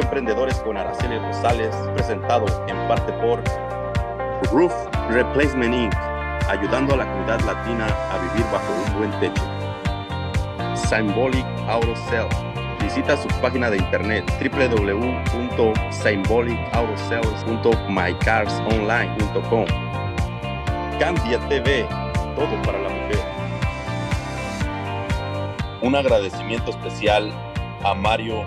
Emprendedores con Araceli Rosales, presentado en parte por Roof Replacement Inc., ayudando a la comunidad latina a vivir bajo un buen techo. Symbolic Auto Sell. Visita su página de internet www.symbolicautosales.mycarsonline.com. Cambia TV, todo para la mujer. Un agradecimiento especial a Mario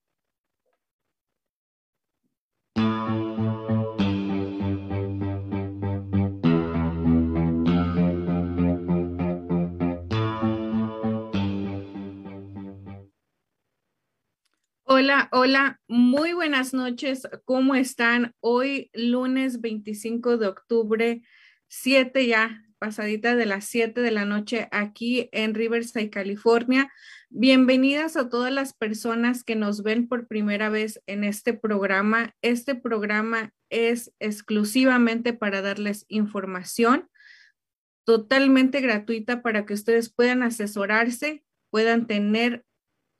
Hola, hola, muy buenas noches. ¿Cómo están? Hoy lunes 25 de octubre, 7 ya, pasadita de las 7 de la noche aquí en Riverside, California. Bienvenidas a todas las personas que nos ven por primera vez en este programa. Este programa es exclusivamente para darles información totalmente gratuita para que ustedes puedan asesorarse, puedan tener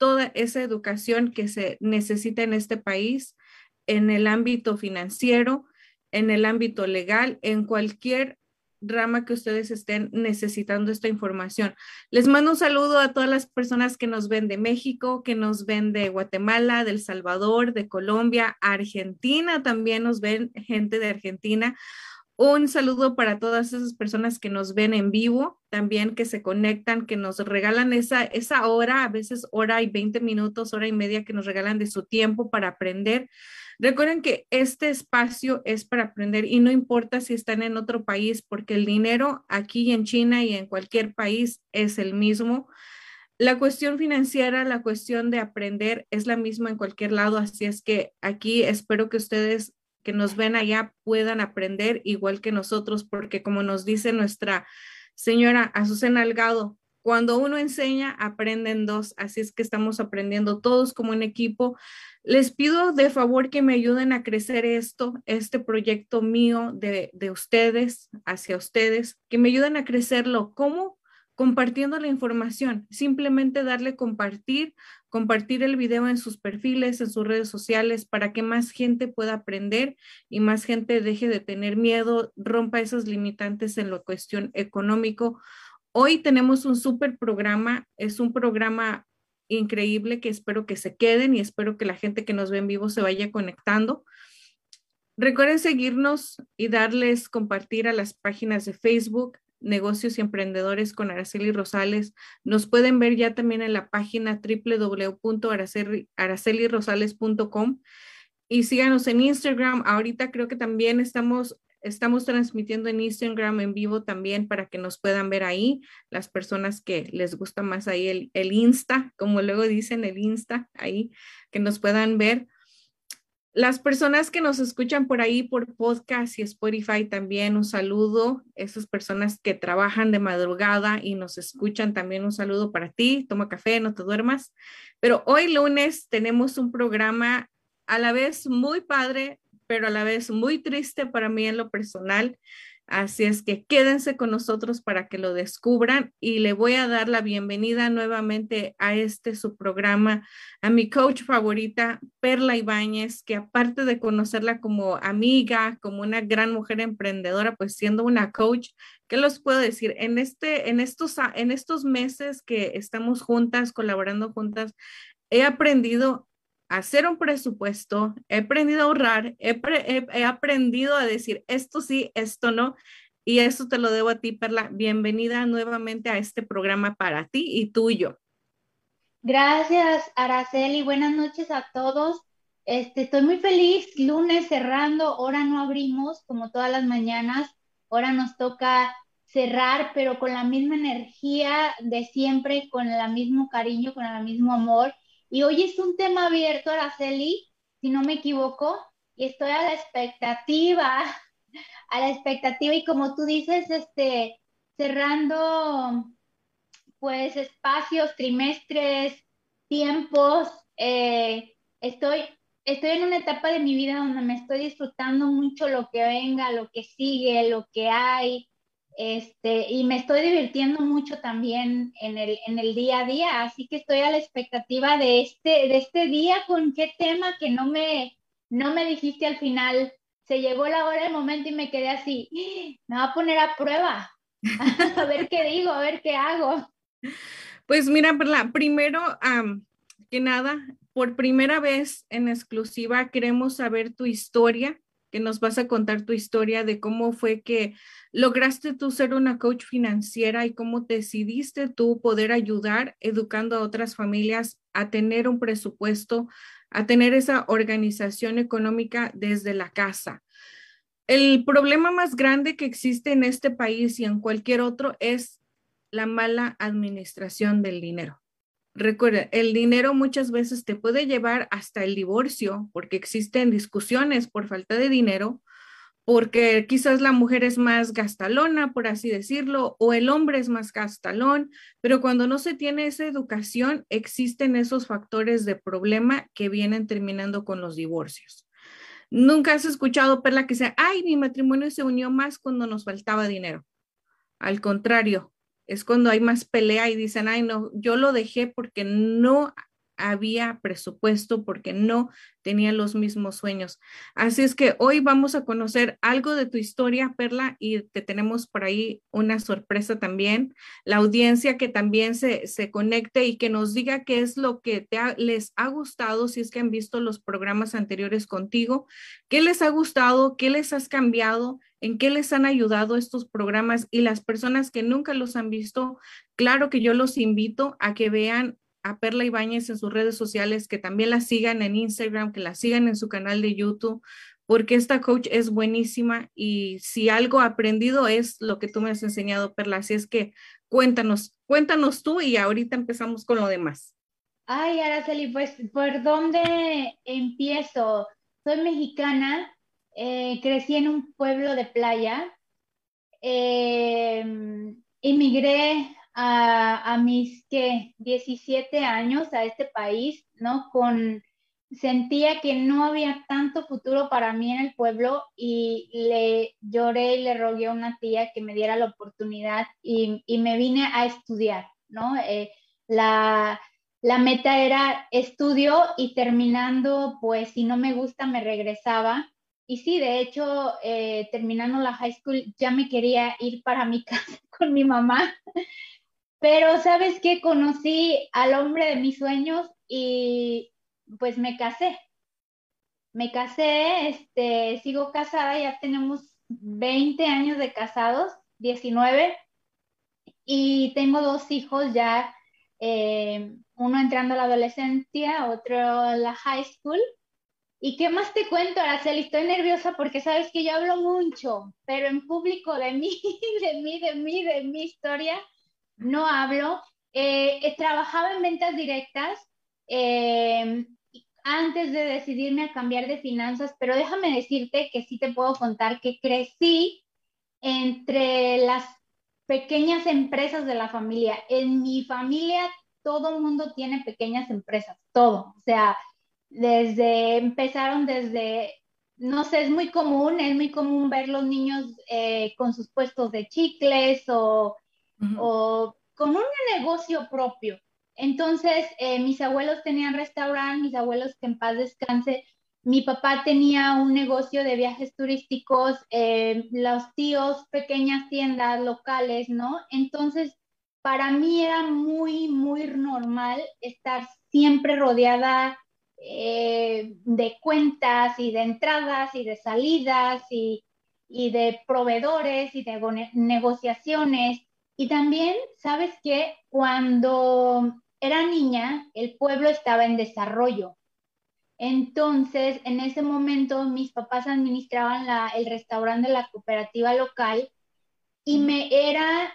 toda esa educación que se necesita en este país, en el ámbito financiero, en el ámbito legal, en cualquier rama que ustedes estén necesitando esta información. Les mando un saludo a todas las personas que nos ven de México, que nos ven de Guatemala, de El Salvador, de Colombia, Argentina, también nos ven gente de Argentina. Un saludo para todas esas personas que nos ven en vivo, también que se conectan, que nos regalan esa, esa hora, a veces hora y 20 minutos, hora y media que nos regalan de su tiempo para aprender. Recuerden que este espacio es para aprender y no importa si están en otro país, porque el dinero aquí en China y en cualquier país es el mismo. La cuestión financiera, la cuestión de aprender es la misma en cualquier lado, así es que aquí espero que ustedes que nos ven allá puedan aprender igual que nosotros, porque como nos dice nuestra señora Azucena Algado, cuando uno enseña, aprenden dos, así es que estamos aprendiendo todos como un equipo. Les pido de favor que me ayuden a crecer esto, este proyecto mío de, de ustedes, hacia ustedes, que me ayuden a crecerlo. ¿Cómo? Compartiendo la información, simplemente darle compartir, compartir el video en sus perfiles, en sus redes sociales, para que más gente pueda aprender y más gente deje de tener miedo, rompa esas limitantes en la cuestión económico. Hoy tenemos un súper programa, es un programa increíble que espero que se queden y espero que la gente que nos ve en vivo se vaya conectando. Recuerden seguirnos y darles compartir a las páginas de Facebook, negocios y emprendedores con Araceli Rosales. Nos pueden ver ya también en la página www.aracelirosales.com y síganos en Instagram. Ahorita creo que también estamos estamos transmitiendo en Instagram en vivo también para que nos puedan ver ahí, las personas que les gusta más ahí el, el Insta, como luego dicen el Insta, ahí, que nos puedan ver. Las personas que nos escuchan por ahí por podcast y Spotify también un saludo. Esas personas que trabajan de madrugada y nos escuchan también un saludo para ti. Toma café, no te duermas. Pero hoy lunes tenemos un programa a la vez muy padre, pero a la vez muy triste para mí en lo personal. Así es que quédense con nosotros para que lo descubran y le voy a dar la bienvenida nuevamente a este su programa, a mi coach favorita, Perla Ibáñez, que aparte de conocerla como amiga, como una gran mujer emprendedora, pues siendo una coach, ¿qué les puedo decir? En, este, en, estos, en estos meses que estamos juntas, colaborando juntas, he aprendido hacer un presupuesto, he aprendido a ahorrar, he, aprendido a decir esto sí, esto no. Y eso te lo debo a ti, Perla. Bienvenida nuevamente a este programa para ti y tuyo. Gracias, Araceli. Buenas noches a todos. Este, estoy muy feliz. Lunes cerrando, ahora no abrimos como todas las mañanas. Ahora nos toca cerrar, pero con la misma energía de siempre, con el mismo cariño, con el mismo amor. Y hoy es un tema abierto, Araceli, si no me equivoco, y estoy a la expectativa, a la expectativa, y como tú dices, este, cerrando pues espacios, trimestres, tiempos, eh, estoy, estoy en una etapa de mi vida donde me estoy disfrutando mucho lo que venga, lo que sigue, lo que hay, este, y me estoy divirtiendo mucho también en el, en el día a día, así que estoy a la expectativa de este, de este día con qué tema que no me, no me dijiste al final. Se llegó la hora del momento y me quedé así, me va a poner a prueba, a ver qué digo, a ver qué hago. Pues mira, primero que nada, por primera vez en exclusiva queremos saber tu historia, que nos vas a contar tu historia de cómo fue que lograste tú ser una coach financiera y cómo decidiste tú poder ayudar educando a otras familias a tener un presupuesto, a tener esa organización económica desde la casa. El problema más grande que existe en este país y en cualquier otro es la mala administración del dinero. Recuerda, el dinero muchas veces te puede llevar hasta el divorcio porque existen discusiones por falta de dinero porque quizás la mujer es más gastalona, por así decirlo, o el hombre es más gastalón, pero cuando no se tiene esa educación, existen esos factores de problema que vienen terminando con los divorcios. Nunca has escuchado, Perla, que sea, ay, mi matrimonio se unió más cuando nos faltaba dinero. Al contrario, es cuando hay más pelea y dicen, ay, no, yo lo dejé porque no había presupuesto porque no tenía los mismos sueños. Así es que hoy vamos a conocer algo de tu historia, Perla, y te tenemos por ahí una sorpresa también. La audiencia que también se, se conecte y que nos diga qué es lo que te les ha gustado, si es que han visto los programas anteriores contigo, qué les ha gustado, qué les has cambiado, en qué les han ayudado estos programas y las personas que nunca los han visto, claro que yo los invito a que vean a Perla Ibáñez en sus redes sociales, que también la sigan en Instagram, que la sigan en su canal de YouTube, porque esta coach es buenísima y si algo aprendido es lo que tú me has enseñado, Perla. Así es que cuéntanos, cuéntanos tú y ahorita empezamos con lo demás. Ay, Araceli, pues, ¿por dónde empiezo? Soy mexicana, eh, crecí en un pueblo de playa, eh, emigré a, mis que 17 años a este país, ¿no? Con sentía que no había tanto futuro para mí en el pueblo y le lloré y le rogué a una tía que me diera la oportunidad y, y me vine a estudiar, ¿no? Eh, la, la meta era estudio y terminando, pues si no me gusta, me regresaba. Y sí, de hecho, eh, terminando la high school, ya me quería ir para mi casa con mi mamá. Pero sabes qué, conocí al hombre de mis sueños y pues me casé. Me casé, este, sigo casada, ya tenemos 20 años de casados, 19, y tengo dos hijos ya, eh, uno entrando a la adolescencia, otro a la high school. ¿Y qué más te cuento, Araceli? Estoy nerviosa porque sabes que yo hablo mucho, pero en público de mí, de mí, de mí, de mi historia, no hablo. Eh, eh, trabajaba en ventas directas eh, antes de decidirme a cambiar de finanzas, pero déjame decirte que sí te puedo contar que crecí entre las pequeñas empresas de la familia. En mi familia todo el mundo tiene pequeñas empresas, todo. O sea, desde, empezaron desde no sé, es muy común, es muy común ver los niños con sus puestos de chicles o, o, con un negocio propio. Entonces, eh, mis abuelos tenían restaurante, mis abuelos que en paz descanse, mi papá tenía un negocio de viajes turísticos, eh, los tíos, pequeñas tiendas locales, ¿no? Entonces, para mí era muy, muy normal estar siempre rodeada eh, de cuentas y de entradas y de salidas y, de proveedores y de negociaciones. Y también, ¿sabes que Cuando era niña, el pueblo estaba en desarrollo. Entonces, en ese momento, mis papás administraban el restaurante de la cooperativa local y me era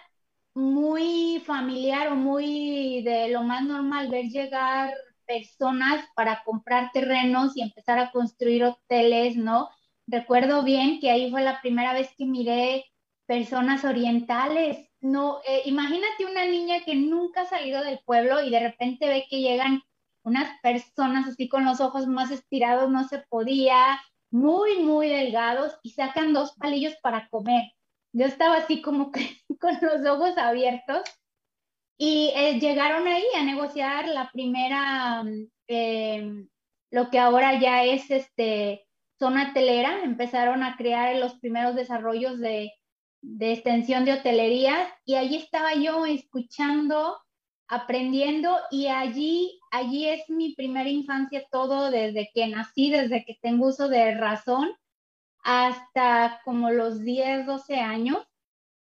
muy familiar o muy de lo más normal ver llegar personas para comprar terrenos y empezar a construir hoteles, ¿no? Recuerdo bien que ahí fue la primera vez que miré personas orientales. No, eh, imagínate una niña que nunca ha salido del pueblo y de repente ve que llegan unas personas así con los ojos más estirados, no se podía, muy, muy delgados y sacan dos palillos para comer. Yo estaba así como que con los ojos abiertos y eh, llegaron ahí a negociar la primera, em, lo que ahora ya es este, zona hotelera, empezaron a crear los primeros desarrollos de, de extensión de hotelería y allí estaba yo escuchando, aprendiendo y allí, allí es mi primera infancia todo desde que nací, desde que tengo uso de razón hasta como los 10, 12 años.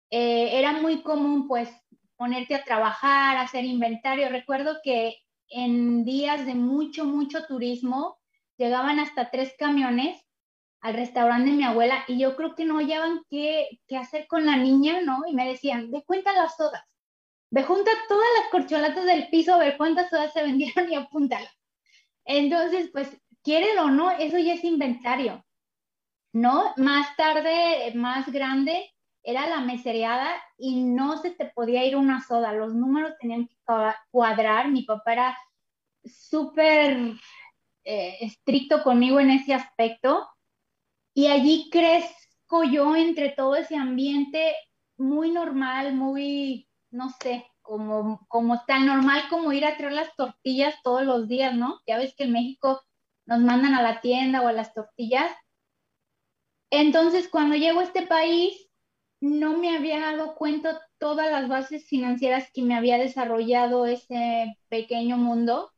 Eh, era muy común pues ponerte a trabajar, hacer inventario. Recuerdo que en días de mucho, mucho turismo, llegaban hasta tres camiones al restaurante de mi abuela y yo creo que no hallaban qué, qué hacer con la niña, ¿no? Y me decían, ve cuenta las sodas, ve junta todas las corcholatas del piso, ver cuántas sodas se vendieron y apúntala. Entonces, pues, quieren o no, eso ya es inventario, ¿no? Más tarde, más grande, era la mesereada y no se te podía ir una soda, los números tenían que cuadrar, mi papá era súper eh, estricto conmigo en ese aspecto y allí crezco yo entre todo ese ambiente muy normal, muy, no sé, como, como tan normal como ir a traer las tortillas todos los días, ¿no? Ya ves que en México nos mandan a la tienda o a las tortillas. Entonces, cuando llego a este país, no me había dado cuenta todas las bases financieras que me había desarrollado ese pequeño mundo.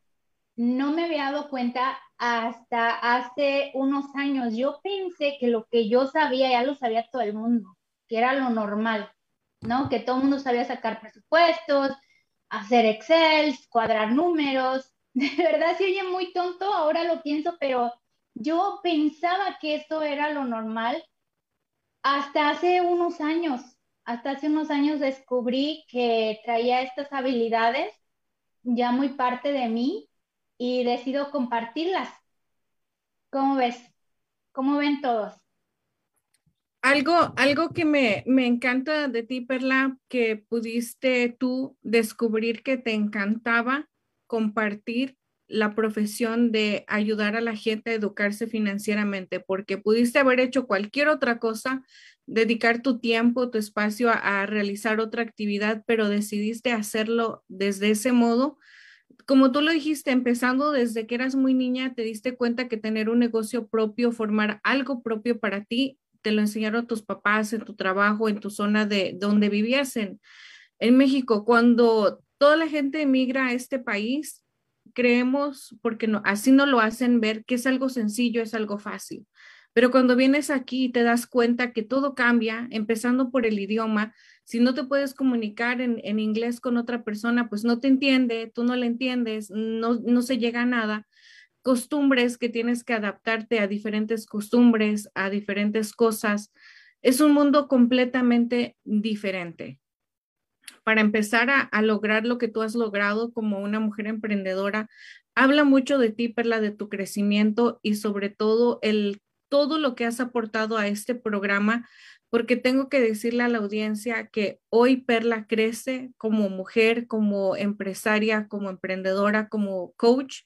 No me había dado cuenta hasta hace unos años. Yo pensé que lo que yo sabía ya lo sabía todo el mundo, que era lo normal, ¿no? Que todo el mundo sabía sacar presupuestos, hacer Excel, cuadrar números. De verdad se oye muy tonto, ahora lo pienso, pero yo pensaba que eso era lo normal hasta hace unos años, hasta hace unos años descubrí que traía estas habilidades ya muy parte de mí y decido compartirlas. ¿Cómo ves? ¿Cómo ven todos? Algo, algo que me, me encanta de ti, Perla, que pudiste tú descubrir que te encantaba compartir la profesión de ayudar a la gente a educarse financieramente, porque pudiste haber hecho cualquier otra cosa, dedicar tu tiempo, tu espacio a, realizar otra actividad, pero decidiste hacerlo desde ese modo. Como tú lo dijiste, empezando desde que eras muy niña, te diste cuenta que tener un negocio propio, formar algo propio para ti, te lo enseñaron tus papás en tu trabajo, en tu zona de donde vivías en, en México. Cuando toda la gente emigra a este país, creemos, porque no, así no lo hacen ver, que es algo sencillo, es algo fácil. Pero cuando vienes aquí y te das cuenta que todo cambia, empezando por el idioma, si no te puedes comunicar en, en inglés con otra persona, pues no te entiende, tú no le entiendes, no, no se llega a nada. Costumbres que tienes que adaptarte a diferentes costumbres, a diferentes cosas. Es un mundo completamente diferente para empezar a, lograr lo que tú has logrado como una mujer emprendedora, habla mucho de ti, Perla, de tu crecimiento y sobre todo el todo lo que has aportado a este programa, porque tengo que decirle a la audiencia que hoy Perla crece como mujer, como empresaria, como emprendedora, como coach,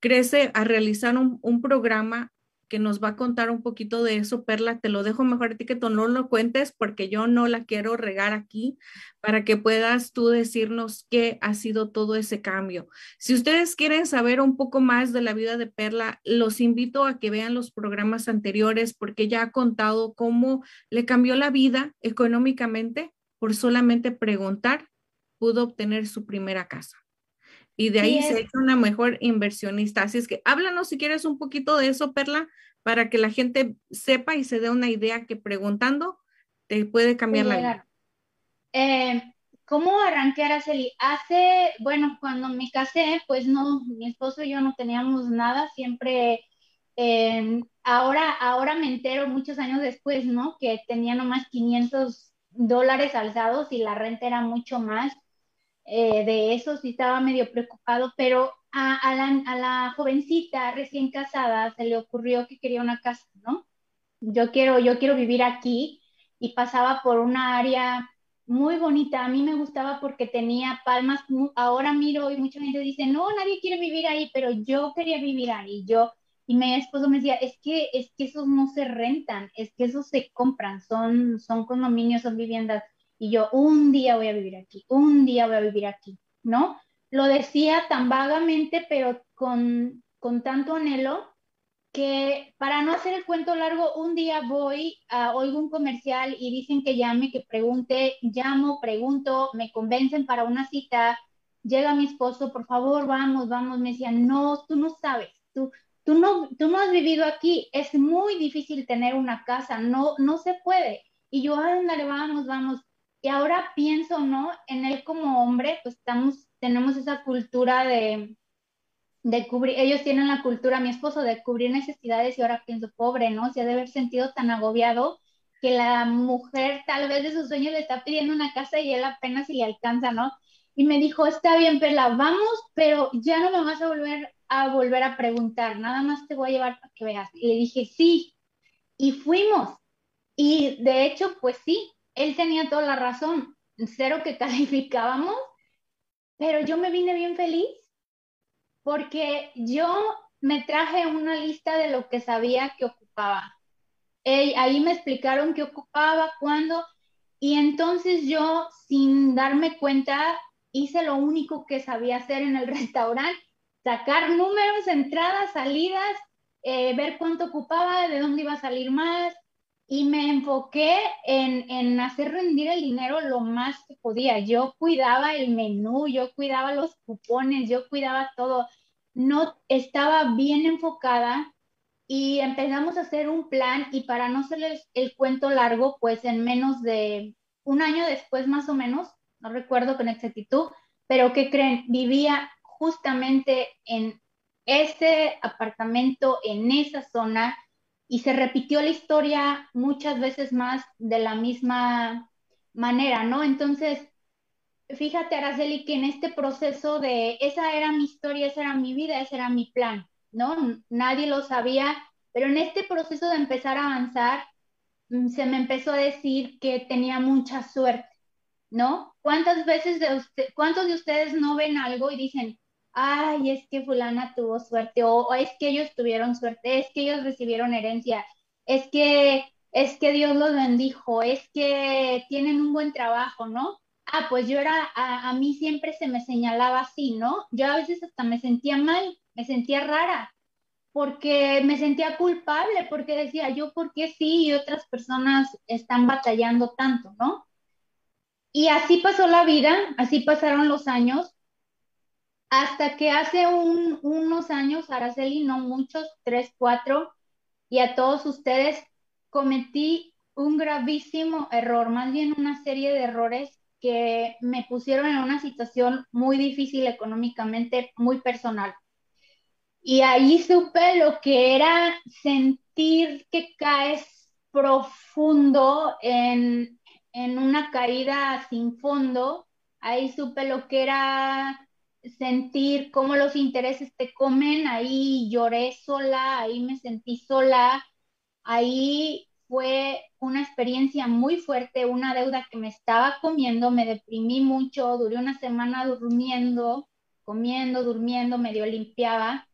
crece a realizar un programa que nos va a contar un poquito de eso. Perla, te lo dejo mejor a que no lo cuentes porque yo no la quiero regar aquí para que puedas tú decirnos qué ha sido todo ese cambio. Si ustedes quieren saber un poco más de la vida de Perla, los invito a que vean los programas anteriores porque ya ha contado cómo le cambió la vida económicamente por solamente preguntar, pudo obtener su primera casa y de ahí se ha hecho una mejor inversionista. Así es que háblanos si quieres un poquito de eso, Perla, para que la gente sepa y se dé una idea que preguntando te puede cambiar la vida. Eh, ¿Cómo arranqué Araceli? Hace, bueno, cuando me casé, pues no, mi esposo y yo no teníamos nada, siempre, eh, ahora, ahora me entero muchos años después, ¿no? Que tenía nomás 500 dólares alzados y la renta era mucho más. Eh, de eso sí estaba medio preocupado, pero a, la, jovencita recién casada se le ocurrió que quería una casa, ¿no? Yo quiero, yo quiero vivir aquí y pasaba por una área muy bonita. A mí me gustaba porque tenía palmas. Ahora miro y mucha gente dice, no, nadie quiere vivir ahí, pero yo quería vivir ahí. Yo, y mi esposo me decía, es que, es que esos no se rentan, es que esos se compran, son, son condominios, son viviendas y yo un día voy a vivir aquí, un día voy a vivir aquí, ¿no? Lo decía tan vagamente, pero con, con tanto anhelo que para no hacer el cuento largo, un día voy a oigo un comercial y dicen que llame, que pregunte, llamo, pregunto, me convencen para una cita, llega mi esposo, por favor, vamos, vamos, me decían, no, tú no sabes, tú, tú no, tú no has vivido aquí, es muy difícil tener una casa, no, no se puede. Y yo, ándale, vamos, vamos. Y ahora pienso, ¿no? En él como hombre, pues estamos, tenemos esa cultura de, de cubrir, ellos tienen la cultura, mi esposo, de cubrir necesidades y ahora pienso, pobre, ¿no? Se ha de haber sentido tan agobiado que la mujer tal vez de sus sueños le está pidiendo una casa y él apenas si le alcanza, ¿no? Y me dijo, está bien, Perla, vamos, pero ya no me vas a volver a volver a preguntar, nada más te voy a llevar para que veas. Y le dije, sí, y fuimos. Y de hecho, pues sí, él tenía toda la razón, cero que calificábamos, pero yo me vine bien feliz porque yo me traje una lista de lo que sabía que ocupaba. ahí me explicaron qué ocupaba, cuándo, y entonces yo, sin darme cuenta, hice lo único que sabía hacer en el restaurante, sacar números, entradas, salidas, eh, ver cuánto ocupaba, de dónde iba a salir más, y me enfoqué en, hacer rendir el dinero lo más que podía. Yo cuidaba el menú, yo cuidaba los cupones, yo cuidaba todo. No estaba bien enfocada y empezamos a hacer un plan y para no hacerles el cuento largo, pues en menos de un año después más o menos, no recuerdo con exactitud, pero ¿qué creen? Vivía justamente en ese apartamento, en esa zona y se repitió la historia muchas veces más de la misma manera, ¿no? Entonces, fíjate, Araceli, que en este proceso de esa era mi historia, esa era mi vida, ese era mi plan, ¿no? Nadie lo sabía, pero en este proceso de empezar a avanzar, mm, se me empezó a decir que tenía mucha suerte, ¿no? ¿Cuántas veces de cuántos de ustedes no ven algo y dicen, ay, es que fulana tuvo suerte, o, es que ellos tuvieron suerte, es que ellos recibieron herencia, es que, es que Dios los bendijo, es que tienen un buen trabajo, ¿no? Ah, pues yo era, a, a mí siempre se me señalaba así, ¿no? Yo a veces hasta me sentía mal, me sentía rara, porque me sentía culpable, porque decía yo, ¿por qué sí y otras personas están batallando tanto, ¿no? Y así pasó la vida, así pasaron los años, hasta que hace unos años, Araceli, no muchos, tres, cuatro, y a todos ustedes, cometí un gravísimo error, más bien una serie de errores que me pusieron en una situación muy difícil económicamente, muy personal. Y ahí supe lo que era sentir que caes profundo en, en una caída sin fondo. Ahí supe lo que era sentir cómo los intereses te comen, ahí lloré sola, ahí me sentí sola, ahí fue una experiencia muy fuerte, una deuda que me estaba comiendo, me deprimí mucho, duré una semana durmiendo, comiendo, durmiendo, medio limpiaba.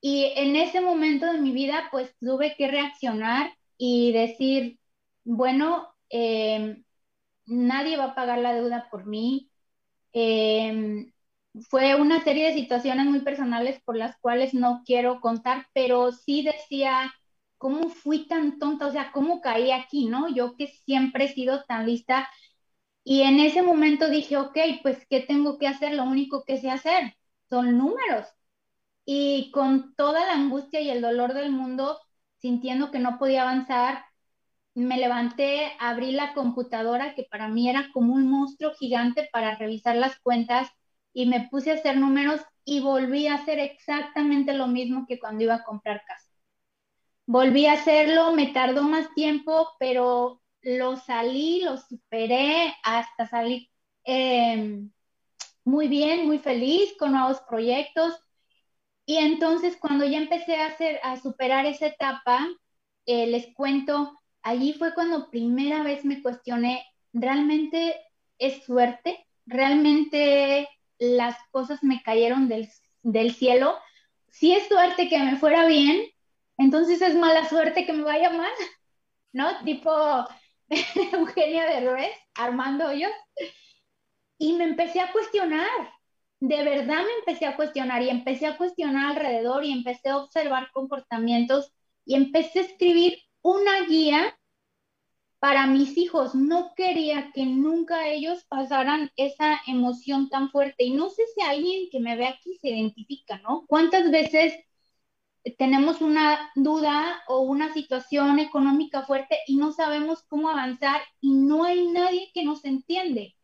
Y en ese momento de mi vida, pues tuve que reaccionar y decir, bueno, eh, nadie va a pagar la deuda por mí. Eh, fue una serie de situaciones muy personales por las cuales no quiero contar, pero sí decía, ¿cómo fui tan tonta? O sea, ¿cómo caí aquí, no? Yo que siempre he sido tan lista. Y en ese momento dije, ok, pues, ¿qué tengo que hacer? Lo único que sé hacer son números. Y con toda la angustia y el dolor del mundo, sintiendo que no podía avanzar, me levanté, abrí la computadora, que para mí era como un monstruo gigante para revisar las cuentas, y me puse a hacer números y volví a hacer exactamente lo mismo que cuando iba a comprar casa. Volví a hacerlo, me tardó más tiempo, pero lo salí, lo superé hasta salir em, muy bien, muy feliz con nuevos proyectos. Y entonces cuando ya empecé a hacer, a superar esa etapa, eh, les cuento, allí fue cuando primera vez me cuestioné, ¿realmente es suerte? ¿Realmente las cosas me cayeron del, cielo. Si es suerte que me fuera bien, entonces es mala suerte que me vaya mal, ¿no? Tipo Eugenia de Ruiz, Armando Hoyos. Y me empecé a cuestionar, de verdad me empecé a cuestionar y empecé a cuestionar alrededor y empecé a observar comportamientos y empecé a escribir una guía para mis hijos. No quería que nunca ellos pasaran esa emoción tan fuerte. Y no sé si alguien que me ve aquí se identifica, ¿no? ¿Cuántas veces tenemos una duda o una situación económica fuerte y no sabemos cómo avanzar y no hay nadie que nos entiende?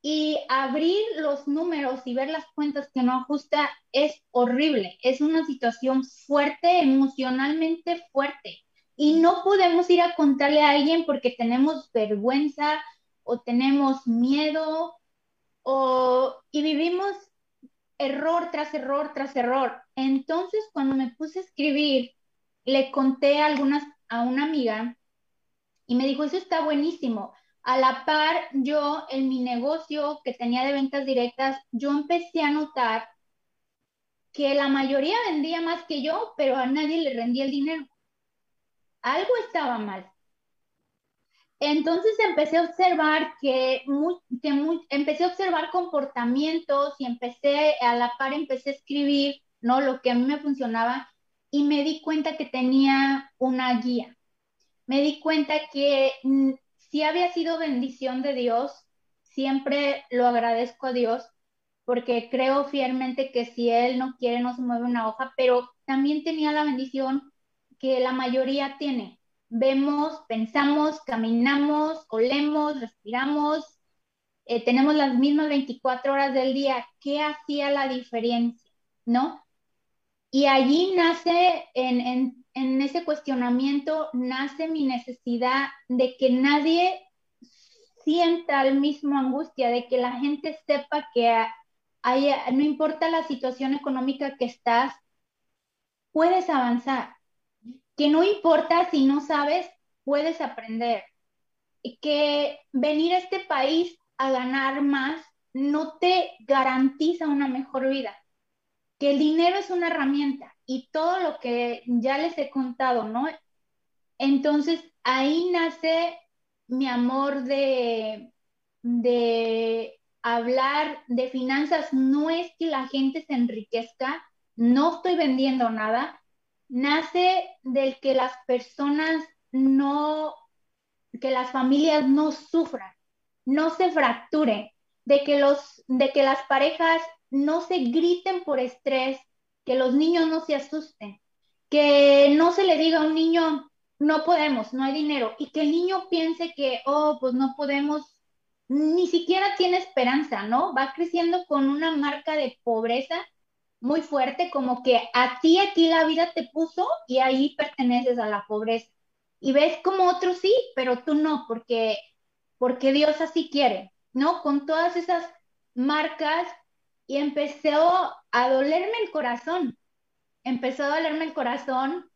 Y abrir los números y ver las cuentas que no ajusta es horrible. Es una situación fuerte, emocionalmente fuerte y no podemos ir a contarle a alguien porque tenemos vergüenza o tenemos miedo o, y vivimos error tras error tras error. Entonces, cuando me puse a escribir, le conté algunas a una amiga y me dijo, eso está buenísimo. A la par, yo en mi negocio que tenía de ventas directas, yo empecé a notar que la mayoría vendía más que yo, pero a nadie le rendía el dinero algo estaba mal. Entonces empecé a observar que, empecé a observar comportamientos y empecé a la par empecé a escribir, ¿no? Lo que a mí me funcionaba y me di cuenta que tenía una guía. Me di cuenta que mm, si había sido bendición de Dios, siempre lo agradezco a Dios porque creo fielmente que si Él no quiere no se mueve una hoja, pero también tenía la bendición que la mayoría tiene. Vemos, pensamos, caminamos, olemos, respiramos, eh, tenemos las mismas 24 horas del día. ¿Qué hacía la diferencia? ¿No? Y allí nace, en, en ese cuestionamiento, nace mi necesidad de que nadie sienta el mismo angustia, de que la gente sepa que no importa la situación económica que estás, puedes avanzar que no importa si no sabes, puedes aprender. Que venir a este país a ganar más no te garantiza una mejor vida. Que el dinero es una herramienta y todo lo que ya les he contado, ¿no? Entonces ahí nace mi amor de, de hablar de finanzas. No es que la gente se enriquezca, no estoy vendiendo nada, nace del que las personas no, que las familias no sufran, no se fracturen, de que, los, de que las parejas no se griten por estrés, que los niños no se asusten, que no se le diga a un niño, no podemos, no hay dinero, y que el niño piense que, oh, pues no podemos, ni siquiera tiene esperanza, ¿no? Va creciendo con una marca de pobreza muy fuerte, como que a ti aquí la vida te puso y ahí perteneces a la pobreza. Y ves como otros sí, pero tú no, porque, porque Dios así quiere, ¿no? Con todas esas marcas y empezó a dolerme el corazón, empezó a dolerme el corazón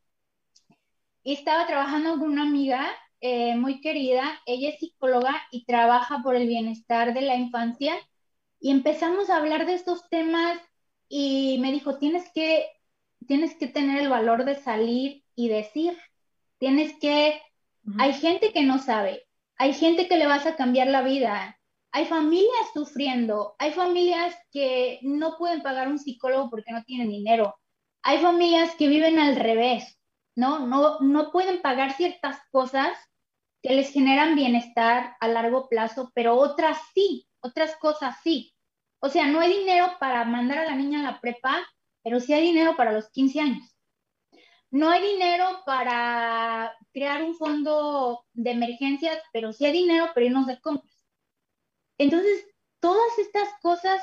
y estaba trabajando con una amiga eh, muy querida, ella es psicóloga y trabaja por el bienestar de la infancia y empezamos a hablar de estos temas y me dijo, tienes que, tienes que tener el valor de salir y decir. Tienes que, hay gente que no sabe, hay gente que le vas a cambiar la vida, hay familias sufriendo, hay familias que no pueden pagar un psicólogo porque no tienen dinero, hay familias que viven al revés, ¿no? No, no pueden pagar ciertas cosas que les generan bienestar a largo plazo, pero otras sí, otras cosas sí. O sea, no hay dinero para mandar a la niña a la prepa, pero sí hay dinero para los 15 años. No hay dinero para crear un fondo de emergencias, pero sí hay dinero para irnos de compras. Entonces, todas estas cosas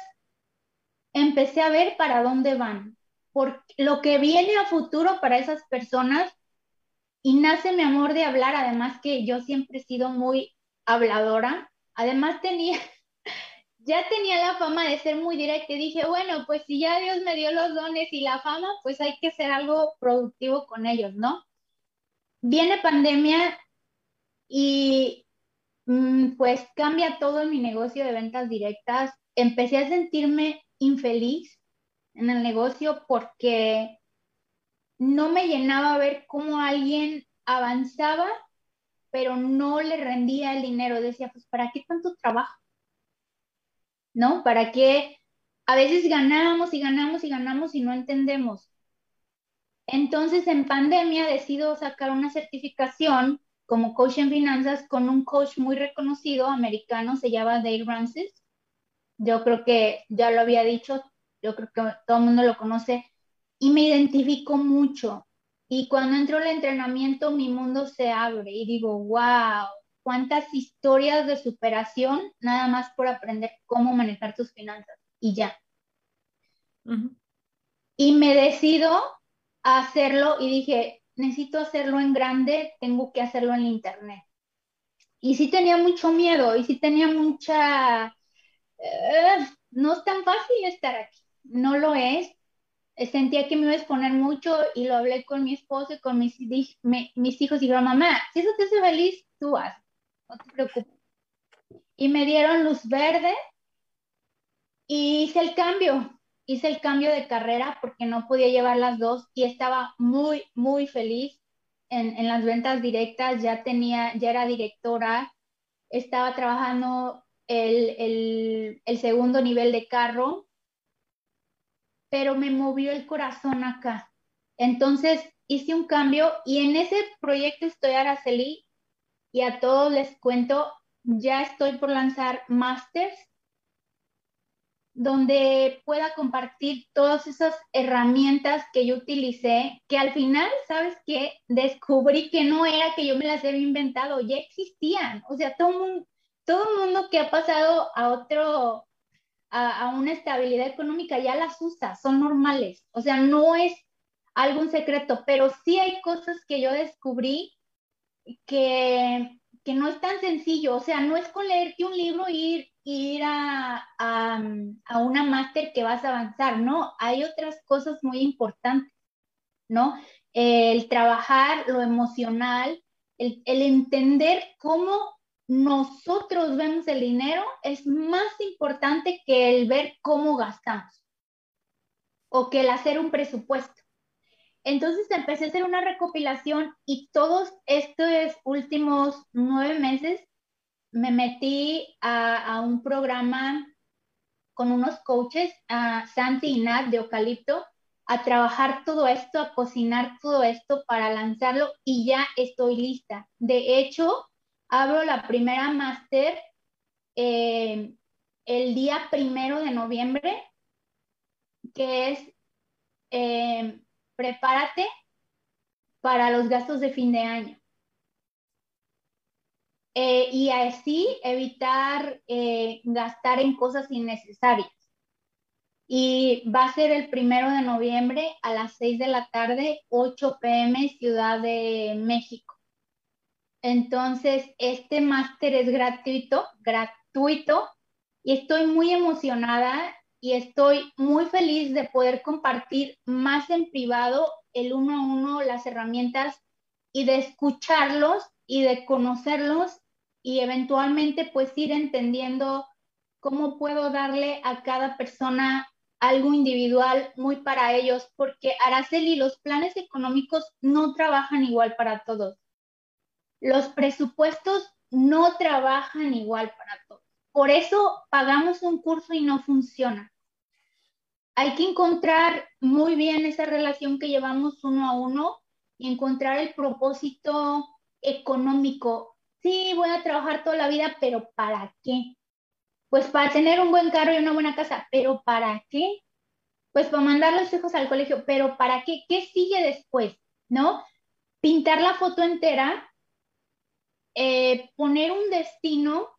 empecé a ver para dónde van, por lo que viene a futuro para esas personas y nace mi amor de hablar, además que yo siempre he sido muy habladora, además tenía, ya tenía la fama de ser muy directa y dije, bueno, pues si ya Dios me dio los dones y la fama, pues hay que hacer algo productivo con ellos, ¿no? Viene pandemia y mm, pues cambia todo en mi negocio de ventas directas. Empecé a sentirme infeliz en el negocio porque no me llenaba ver cómo alguien avanzaba, pero no le rendía el dinero. Decía, pues, ¿para qué tanto trabajo? ¿No? ¿Para qué? A veces ganamos y ganamos y ganamos y no entendemos. Entonces, en pandemia decido sacar una certificación como coach en finanzas con un coach muy reconocido americano, se llama Dave Ramsey. Yo creo que ya lo había dicho, yo creo que todo el mundo lo conoce y me identifico mucho. Y cuando entro al entrenamiento, mi mundo se abre y digo, wow, cuántas historias de superación nada más por aprender cómo manejar tus finanzas y ya. Y me decido a hacerlo y dije, necesito hacerlo en grande, tengo que hacerlo en internet. Y sí tenía mucho miedo y sí tenía mucha... Eh, no es tan fácil estar aquí no lo es. Sentía que me iba a exponer mucho y lo hablé con mi esposo y con mis, mis hijos y dijeron, mamá, si eso te hace feliz, tú haz, no te preocupes. Y me dieron luz verde y hice el cambio, hice el cambio de carrera porque no podía llevar las dos y estaba muy, muy feliz en, en las ventas directas, ya tenía, ya era directora, estaba trabajando el, el, el segundo nivel de carro pero me movió el corazón acá. Entonces hice un cambio y en ese proyecto estoy Araceli y a todos les cuento, ya estoy por lanzar masters donde pueda compartir todas esas herramientas que yo utilicé, que al final, ¿sabes qué? Descubrí que no era que yo me las había inventado, ya existían. O sea, todo mundo, todo mundo que ha pasado a otro a, una estabilidad económica ya las usa, son normales. O sea, no es algún secreto, pero sí hay cosas que yo descubrí que, que no es tan sencillo. O sea, no es con leerte un libro e ir, ir a, a, a una máster que vas a avanzar, ¿no? Hay otras cosas muy importantes, ¿no? El trabajar lo emocional, el, el entender cómo nosotros vemos el dinero es más importante que el ver cómo gastamos o que el hacer un presupuesto. Entonces empecé a hacer una recopilación y todos estos últimos nueve meses me metí a, un programa con unos coaches, a Santi y Nat de Eucalipto, a trabajar todo esto, a cocinar todo esto para lanzarlo y ya estoy lista. De hecho, abro la primera máster eh, el día primero de noviembre, que es eh, prepárate para los gastos de fin de año. Eh, y así evitar gastar en cosas innecesarias. Y va a ser el primero de noviembre a las 6 de la tarde, 8 pm, Ciudad de México. Entonces, este máster es gratuito, gratuito, y estoy muy emocionada y estoy muy feliz de poder compartir más en privado el uno a uno las herramientas y de escucharlos y de conocerlos y eventualmente pues ir entendiendo cómo puedo darle a cada persona algo individual muy para ellos, porque Araceli, los planes económicos no trabajan igual para todos. Los presupuestos no trabajan igual para todos. Por eso pagamos un curso y no funciona. Hay que encontrar muy bien esa relación que llevamos uno a uno y encontrar el propósito económico. Sí, voy a trabajar toda la vida, pero ¿para qué? Pues para tener un buen carro y una buena casa, pero ¿para qué? Pues para mandar los hijos al colegio, pero ¿para qué? ¿Qué sigue después? ¿No? Pintar la foto entera, eh, poner un destino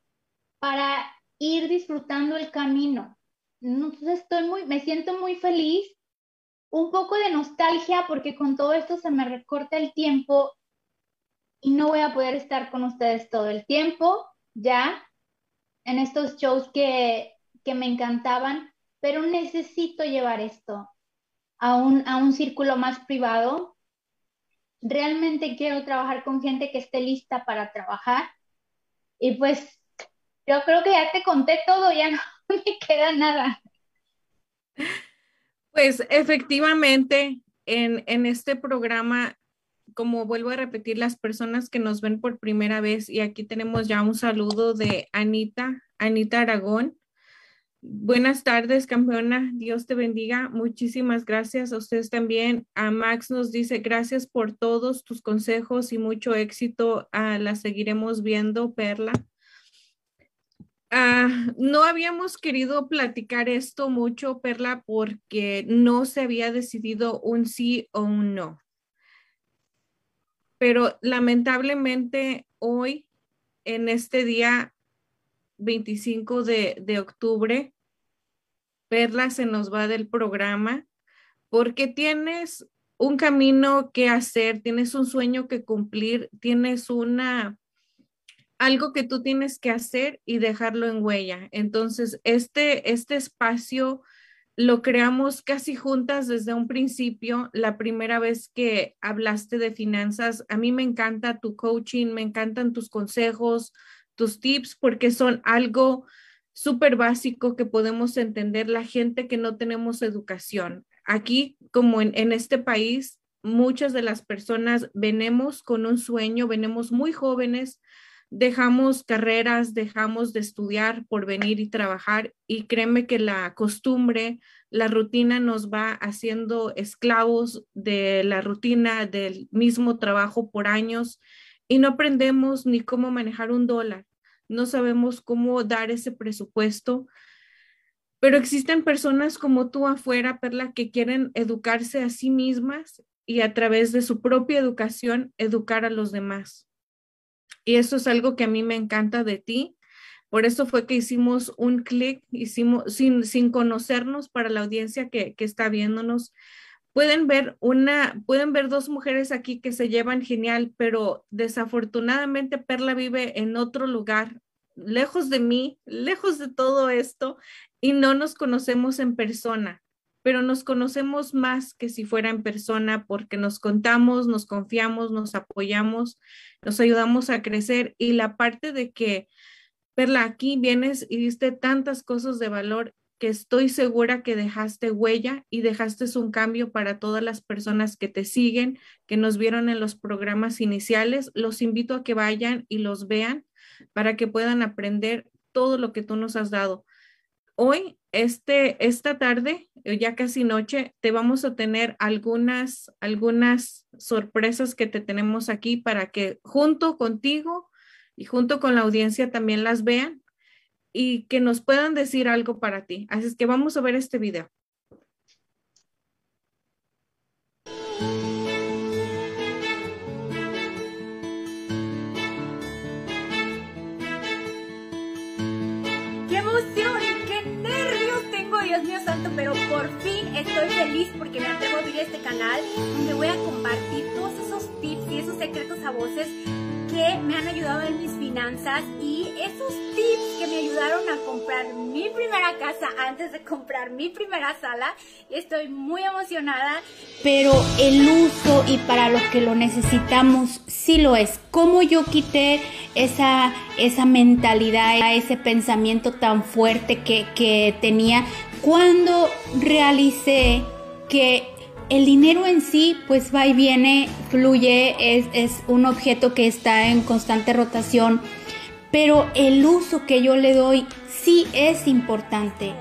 para ir disfrutando el camino. Entonces estoy muy, me siento muy feliz, un poco de nostalgia porque con todo esto se me recorta el tiempo y no voy a poder estar con ustedes todo el tiempo, ya, en estos shows que, me encantaban, pero necesito llevar esto a un, a un círculo más privado. Realmente quiero trabajar con gente que esté lista para trabajar. Y pues yo creo que ya te conté todo, ya no me queda nada. Pues efectivamente, en, en este programa como vuelvo a repetir, las personas que nos ven por primera vez, y aquí tenemos ya un saludo de Anita, Anita Aragón. Buenas tardes, campeona. Dios te bendiga. Muchísimas gracias a ustedes también. A Max nos dice gracias por todos tus consejos y mucho éxito. Ah, la seguiremos viendo, Perla. Ah, no habíamos querido platicar esto mucho, Perla, porque no se había decidido un sí o un no. Pero lamentablemente hoy, en este día 25 de, de octubre, Perla se nos va del programa porque tienes un camino que hacer, tienes un sueño que cumplir, tienes una algo que tú tienes que hacer y dejarlo en huella. Entonces, este, este espacio lo creamos casi juntas desde un principio. La primera vez que hablaste de finanzas, a mí me encanta tu coaching, me encantan tus consejos, tus tips, porque son algo súper básico que podemos entender la gente que no tenemos educación. Aquí, como en, en este país, muchas de las personas venimos con un sueño, venimos muy jóvenes, dejamos carreras, dejamos de estudiar por venir y trabajar y créeme que la costumbre, la rutina nos va haciendo esclavos de la rutina del mismo trabajo por años y no aprendemos ni cómo manejar un dólar, no sabemos cómo dar ese presupuesto. Pero existen personas como tú afuera, Perla, que quieren educarse a sí mismas y a través de su propia educación educar a los demás. Y eso es algo que a mí me encanta de ti. Por eso fue que hicimos un clic, hicimos sin, sin conocernos para la audiencia que, que está viéndonos. Pueden ver una, pueden ver dos mujeres aquí que se llevan genial, pero desafortunadamente Perla vive en otro lugar, lejos de mí, lejos de todo esto, y no nos conocemos en persona pero nos conocemos más que si fuera en persona porque nos contamos, nos confiamos, nos apoyamos, nos ayudamos a crecer y la parte de que, Perla, aquí vienes y diste tantas cosas de valor que estoy segura que dejaste huella y dejaste un cambio para todas las personas que te siguen, que nos vieron en los programas iniciales. Los invito a que vayan y los vean para que puedan aprender todo lo que tú nos has dado. Hoy, este, esta tarde, eh, ya casi noche, te vamos a tener algunas, algunas sorpresas que te tenemos aquí para que junto contigo y junto con la audiencia también las vean y que nos puedan decir algo para ti. Así es que vamos a ver este video. Por fin estoy feliz porque me atrevo a abrir este canal donde voy a compartir todos esos tips y esos secretos a voces que me han ayudado en mis finanzas y esos tips que me ayudaron a comprar mi primera casa antes de comprar mi primera sala. Estoy muy emocionada. Pero el uso y para los que lo necesitamos sí lo es. ¿Cómo yo quité esa, esa mentalidad, ese pensamiento tan fuerte que, que tenía cuando realicé que el dinero en sí pues va y viene, fluye, es, un objeto que está en constante rotación, pero el uso que yo le doy sí es importante.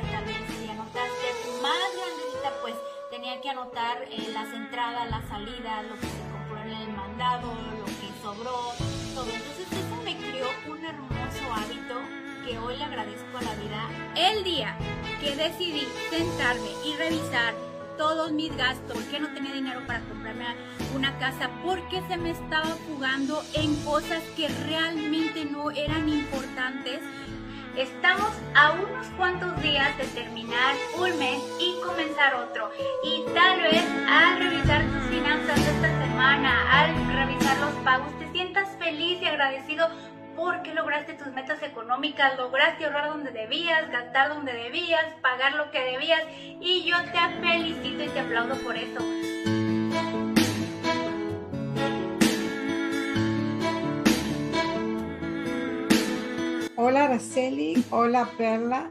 Pues tenía que anotar eh, las entradas, las salidas, lo que se compró en el mandado, lo que sobró, que hoy le agradezco a la vida. El día que decidí sentarme y revisar todos mis gastos, porque no tenía dinero para comprarme una casa, porque se me estaba jugando en cosas que realmente no eran importantes. Estamos a unos cuantos días de terminar un mes y comenzar otro. Y tal vez al revisar tus finanzas esta semana, al revisar los pagos, te sientas feliz y agradecido porque lograste tus metas económicas, lograste ahorrar donde debías, gastar donde debías, pagar lo que debías y yo te felicito y te aplaudo por eso. Hola Araceli, hola Perla,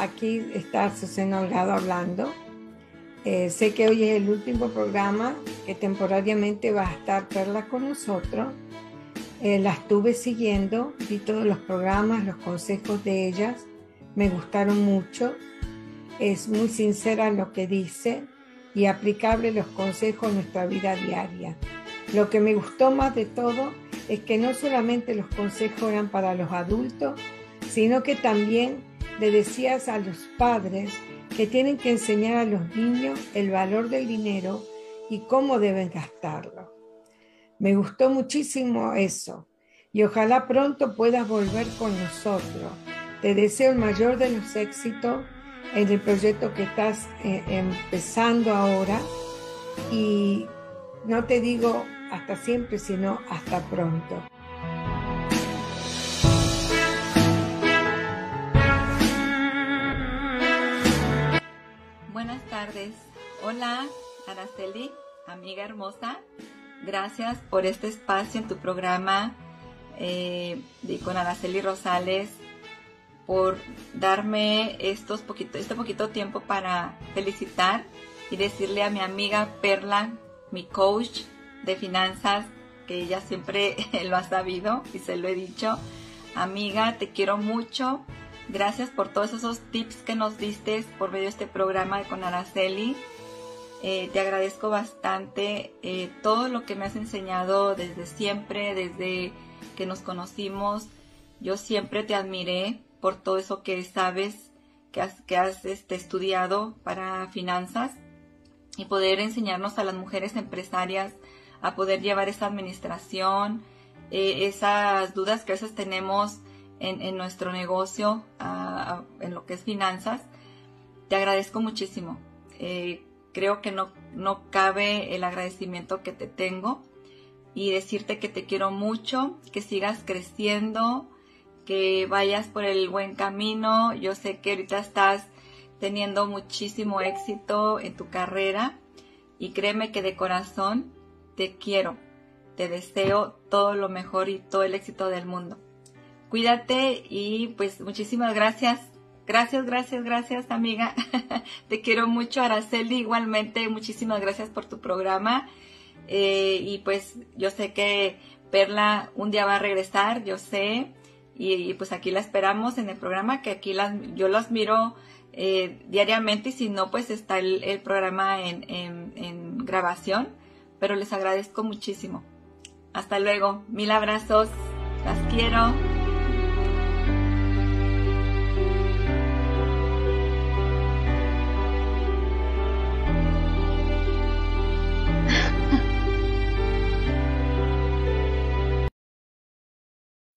aquí está Susana Holgado hablando. Eh, sé que hoy es el último programa que temporariamente va a estar Perla con nosotros. Eh, la estuve siguiendo, vi todos los programas, los consejos de ellas, me gustaron mucho. Es muy sincera en lo que dice y aplicable los consejos en nuestra vida diaria. Lo que me gustó más de todo es que no solamente los consejos eran para los adultos, sino que también le decías a los padres que tienen que enseñar a los niños el valor del dinero y cómo deben gastarlo. Me gustó muchísimo eso y ojalá pronto puedas volver con nosotros. Te deseo el mayor de los éxitos en el proyecto que estás eh, empezando ahora y no te digo hasta siempre, sino hasta pronto. Buenas tardes. Hola, Araceli, amiga hermosa. Gracias por este espacio en tu programa eh, con Araceli Rosales, por darme estos poquito, este poquito tiempo para felicitar y decirle a mi amiga Perla, mi coach de finanzas, que ella siempre lo ha sabido y se lo he dicho. Amiga, te quiero mucho. Gracias por todos esos tips que nos diste por medio de este programa con Araceli. Eh, te agradezco bastante eh, todo lo que me has enseñado desde siempre, desde que nos conocimos. Yo siempre te admiré por todo eso que sabes, que has, que has este, estudiado para finanzas y poder enseñarnos a las mujeres empresarias a poder llevar esa administración, eh, esas dudas que a veces tenemos en, nuestro negocio, en lo que es finanzas. Te agradezco muchísimo creo que no, no cabe el agradecimiento que te tengo y decirte que te quiero mucho, que sigas creciendo, que vayas por el buen camino. Yo sé que ahorita estás teniendo muchísimo éxito en tu carrera y créeme que de corazón te quiero, te deseo todo lo mejor y todo el éxito del mundo. Cuídate y pues muchísimas gracias Gracias, gracias, gracias, amiga. Te quiero mucho, Araceli. Igualmente, muchísimas gracias por tu programa. Eh, y pues yo sé que Perla un día va a regresar, yo sé. Y, pues aquí la esperamos en el programa, que aquí las, yo las miro eh, diariamente y si no, pues está el, programa en, en grabación. Pero les agradezco muchísimo. Hasta luego. Mil abrazos. Las quiero.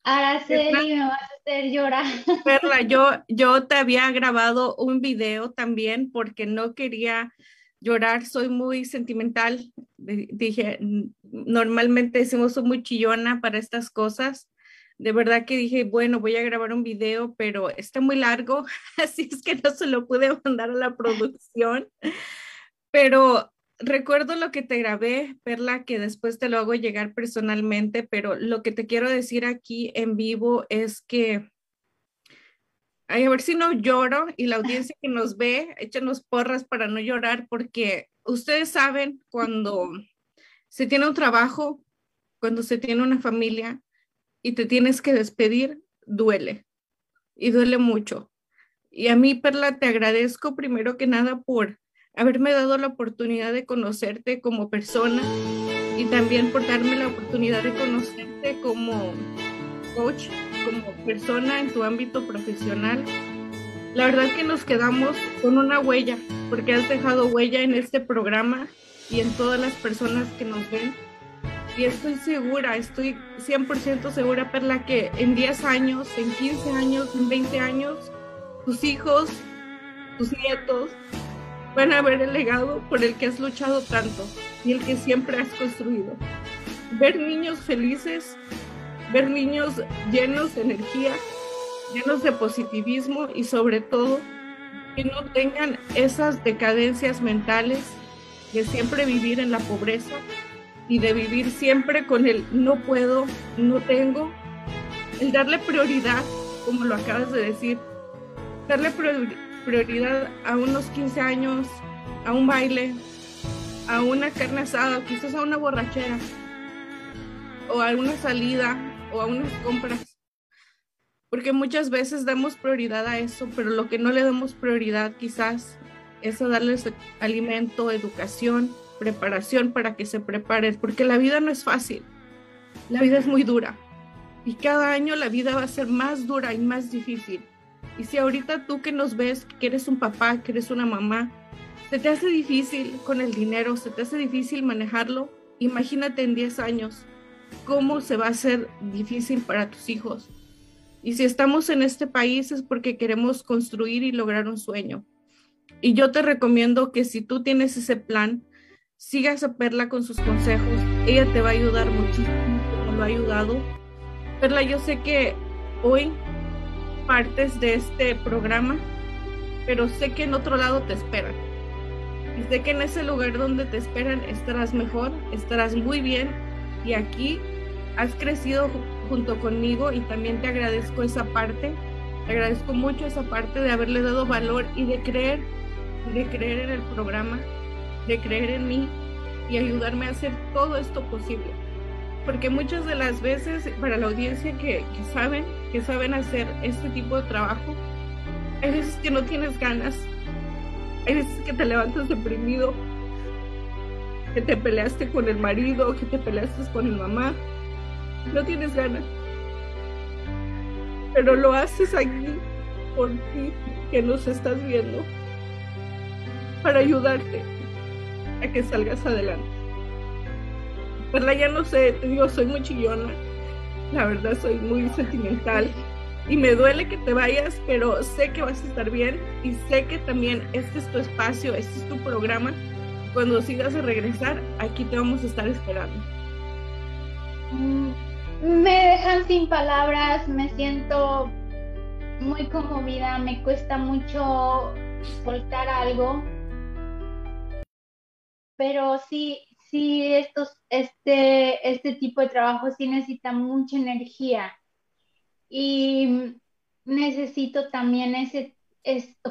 Araceli, me vas a hacer llorar. Perla, yo, yo te había grabado un video también porque no quería llorar, soy muy sentimental. Dije, normalmente decimos soy muy chillona para estas cosas. De verdad que dije, bueno, voy a grabar un video, pero está muy largo, así es que no se lo pude mandar a la producción. Pero recuerdo lo que te grabé, Perla, que después te lo hago llegar personalmente, pero lo que te quiero decir aquí en vivo es que a ver si no lloro y la audiencia que nos ve, échenos porras para no llorar, porque ustedes saben cuando se tiene un trabajo, cuando se tiene una familia y te tienes que despedir, duele y duele mucho. Y a mí, Perla, te agradezco primero que nada por haberme dado la oportunidad de conocerte como persona y también por darme la oportunidad de conocerte como coach, como persona en tu ámbito profesional. La verdad que nos quedamos con una huella, porque has dejado huella en este programa y en todas las personas que nos ven. Y estoy segura, estoy 100% segura, Perla, que en 10 años, en 15 años, en 20 años, tus hijos, tus nietos, van a ver el legado por el que has luchado tanto y el que siempre has construido. Ver niños felices, ver niños llenos de energía, llenos de positivismo y sobre todo que no tengan esas decadencias mentales de siempre vivir en la pobreza y de vivir siempre con el no puedo, no tengo, el darle prioridad, como lo acabas de decir, darle prioridad a unos 15 años, a un baile, a una carne asada, quizás a una borrachera, o a una salida, o a unas compras. Porque muchas veces damos prioridad a eso, pero lo que no le damos prioridad quizás es a darles alimento, educación, preparación para que se preparen, porque la vida no es fácil, la vida es muy dura y cada año la vida va a ser más dura y más difícil. Y si ahorita tú que nos ves, que eres un papá, que eres una mamá, se te hace difícil con el dinero, se te hace difícil manejarlo, imagínate en 10 años cómo se va a hacer difícil para tus hijos. Y si estamos en este país es porque queremos construir y lograr un sueño. Y yo te recomiendo que si tú tienes ese plan, sigas a Perla con sus consejos. Ella te va a ayudar muchísimo, como lo ha ayudado. Perla, yo sé que hoy partes de este programa, pero sé que en otro lado te esperan. Y sé que en ese lugar donde te esperan estarás mejor, estarás muy bien. Y aquí has crecido junto conmigo y también te agradezco esa parte. Te agradezco mucho esa parte de haberle dado valor y de creer de creer en el programa, de creer en mí y ayudarme a hacer todo esto posible. Porque muchas de las veces, para la audiencia que, saben, que saben hacer este tipo de trabajo, hay veces que no tienes ganas, hay veces que te levantas deprimido, que te peleaste con el marido, que te peleaste con el mamá, no tienes ganas. Pero lo haces aquí por ti que nos estás viendo para ayudarte a que salgas adelante. Perla, ya no sé, te digo, soy muy chillona, la verdad soy muy sentimental y me duele que te vayas, pero sé que vas a estar bien y sé que también este es tu espacio, este es tu programa. Cuando sigas a regresar, aquí te vamos a estar esperando. Mm, me dejan sin palabras, me siento muy conmovida, me cuesta mucho soltar algo, pero sí, sí, estos, este, este tipo de trabajo sí necesita mucha energía y necesito también ese,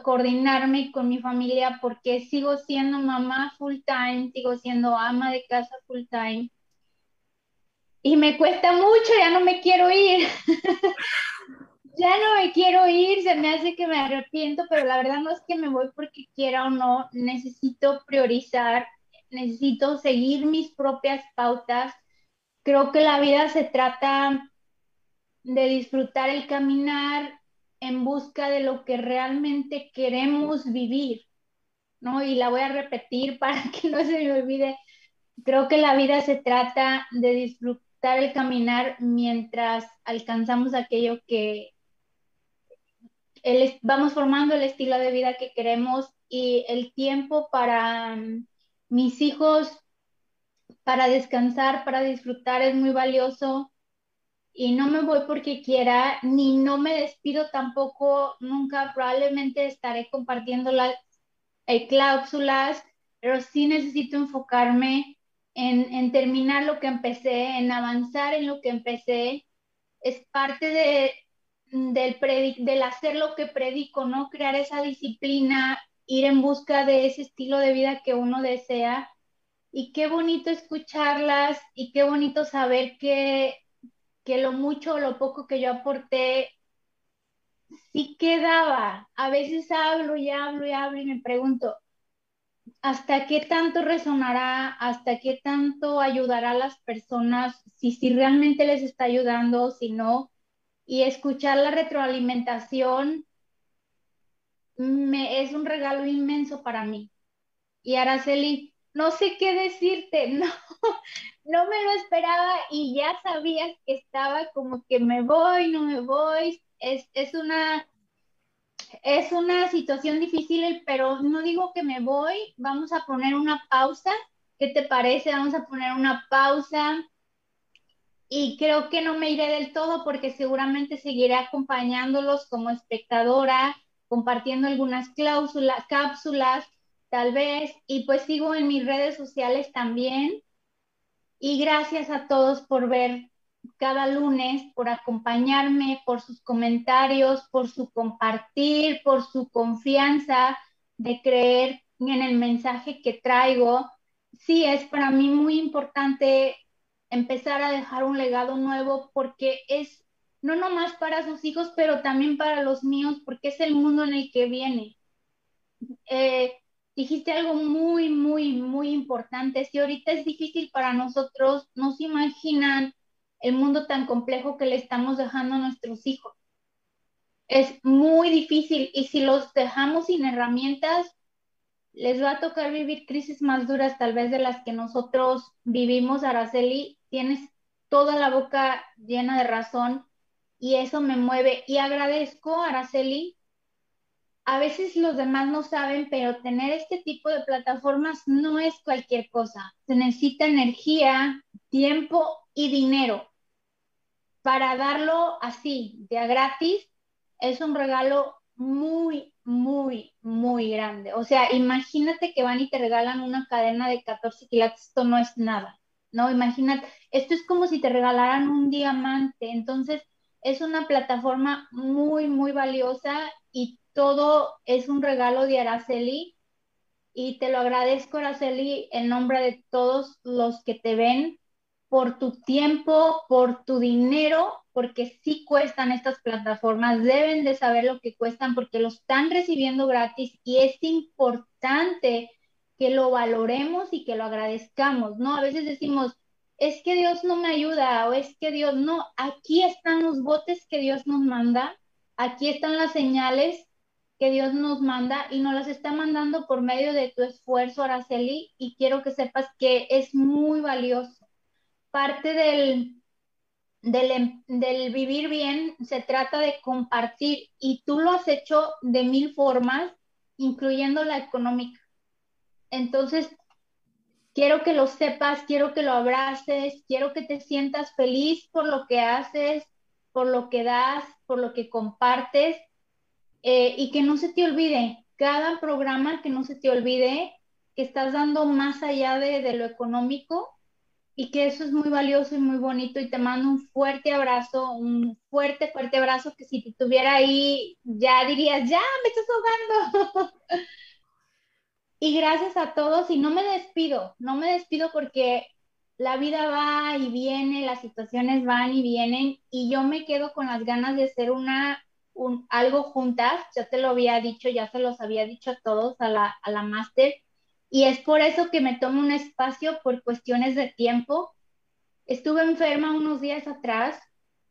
coordinarme con mi familia porque sigo siendo mamá full time, sigo siendo ama de casa full time y me cuesta mucho, ya no me quiero ir. ya no me quiero ir, se me hace que me arrepiento, pero la verdad no es que me voy porque quiera o no, necesito priorizar necesito seguir mis propias pautas. Creo que la vida se trata de disfrutar el caminar en busca de lo que realmente queremos vivir, ¿no? Y la voy a repetir para que no se me olvide. Creo que la vida se trata de disfrutar el caminar mientras alcanzamos aquello que el, vamos formando el estilo de vida que queremos y el tiempo para mis hijos para descansar, para disfrutar es muy valioso y no me voy porque quiera, ni no me despido tampoco, nunca probablemente estaré compartiendo las eh, cláusulas, pero sí necesito enfocarme en, terminar lo que empecé, en avanzar en lo que empecé. Es parte de, del, del hacer lo que predico, ¿no? Crear esa disciplina, ir en busca de ese estilo de vida que uno desea. Y qué bonito escucharlas y qué bonito saber que, que lo mucho o lo poco que yo aporté sí quedaba. A veces hablo y hablo y hablo y me pregunto, ¿hasta qué tanto resonará? ¿Hasta qué tanto ayudará a las personas? Si, si realmente les está ayudando, si no. Y escuchar la retroalimentación me, es un regalo inmenso para mí. Y Araceli, no sé qué decirte, no, no me lo esperaba y ya sabías que estaba como que me voy, no me voy. Es, es una es una situación difícil, pero no digo que me voy, vamos a poner una pausa. ¿Qué te parece? Vamos a poner una pausa. Y creo que no me iré del todo porque seguramente seguiré acompañándolos como espectadora, compartiendo algunas cláusulas, cápsulas, tal vez, y pues sigo en mis redes sociales también. Y gracias a todos por ver cada lunes, por acompañarme, por sus comentarios, por su compartir, por su confianza de creer en el mensaje que traigo. Sí, es para mí muy importante empezar a dejar un legado nuevo porque es no nomás para sus hijos, pero también para los míos, porque es el mundo en el que viene. Eh, dijiste algo muy, muy, muy importante. Si ahorita es difícil para nosotros, no se imaginan el mundo tan complejo que le estamos dejando a nuestros hijos. Es muy difícil y si los dejamos sin herramientas, les va a tocar vivir crisis más duras tal vez de las que nosotros vivimos, Araceli. Tienes toda la boca llena de razón y eso me mueve. Y agradezco, Araceli, a veces los demás no saben, pero tener este tipo de plataformas no es cualquier cosa. Se necesita energía, tiempo y dinero. Para darlo así, de a gratis, es un regalo muy, muy, muy grande. O sea, imagínate que van y te regalan una cadena de 14 quilates, esto no es nada, ¿no? Imagínate, esto es como si te regalaran un diamante. Entonces, es una plataforma muy, muy valiosa y todo es un regalo de Araceli. Y te lo agradezco, Araceli, en nombre de todos los que te ven, por tu tiempo, por tu dinero, porque sí cuestan estas plataformas, deben de saber lo que cuestan porque lo están recibiendo gratis y es importante que lo valoremos y que lo agradezcamos, ¿no? A veces decimos, es que Dios no me ayuda o es que Dios no, aquí están los botes que Dios nos manda, aquí están las señales que Dios nos manda y nos las está mandando por medio de tu esfuerzo, Araceli, y quiero que sepas que es muy valioso. Parte del, del, em, del vivir bien se trata de compartir y tú lo has hecho de mil formas, incluyendo la económica. Entonces, quiero que lo sepas, quiero que lo abraces, quiero que te sientas feliz por lo que haces, por lo que das, por lo que compartes eh, y que no se te olvide, cada programa que no se te olvide que estás dando más allá de, lo económico y que eso es muy valioso y muy bonito y te mando un fuerte abrazo, un fuerte, fuerte abrazo que si te tuviera ahí ya dirías, ya me estás ahogando. Y gracias a todos y no me despido, no me despido porque la vida va y viene, las situaciones van y vienen y yo me quedo con las ganas de hacer una, un, algo juntas, ya te lo había dicho, ya se los había dicho a todos, a la, a la máster, y es por eso que me tomo un espacio por cuestiones de tiempo. Estuve enferma unos días atrás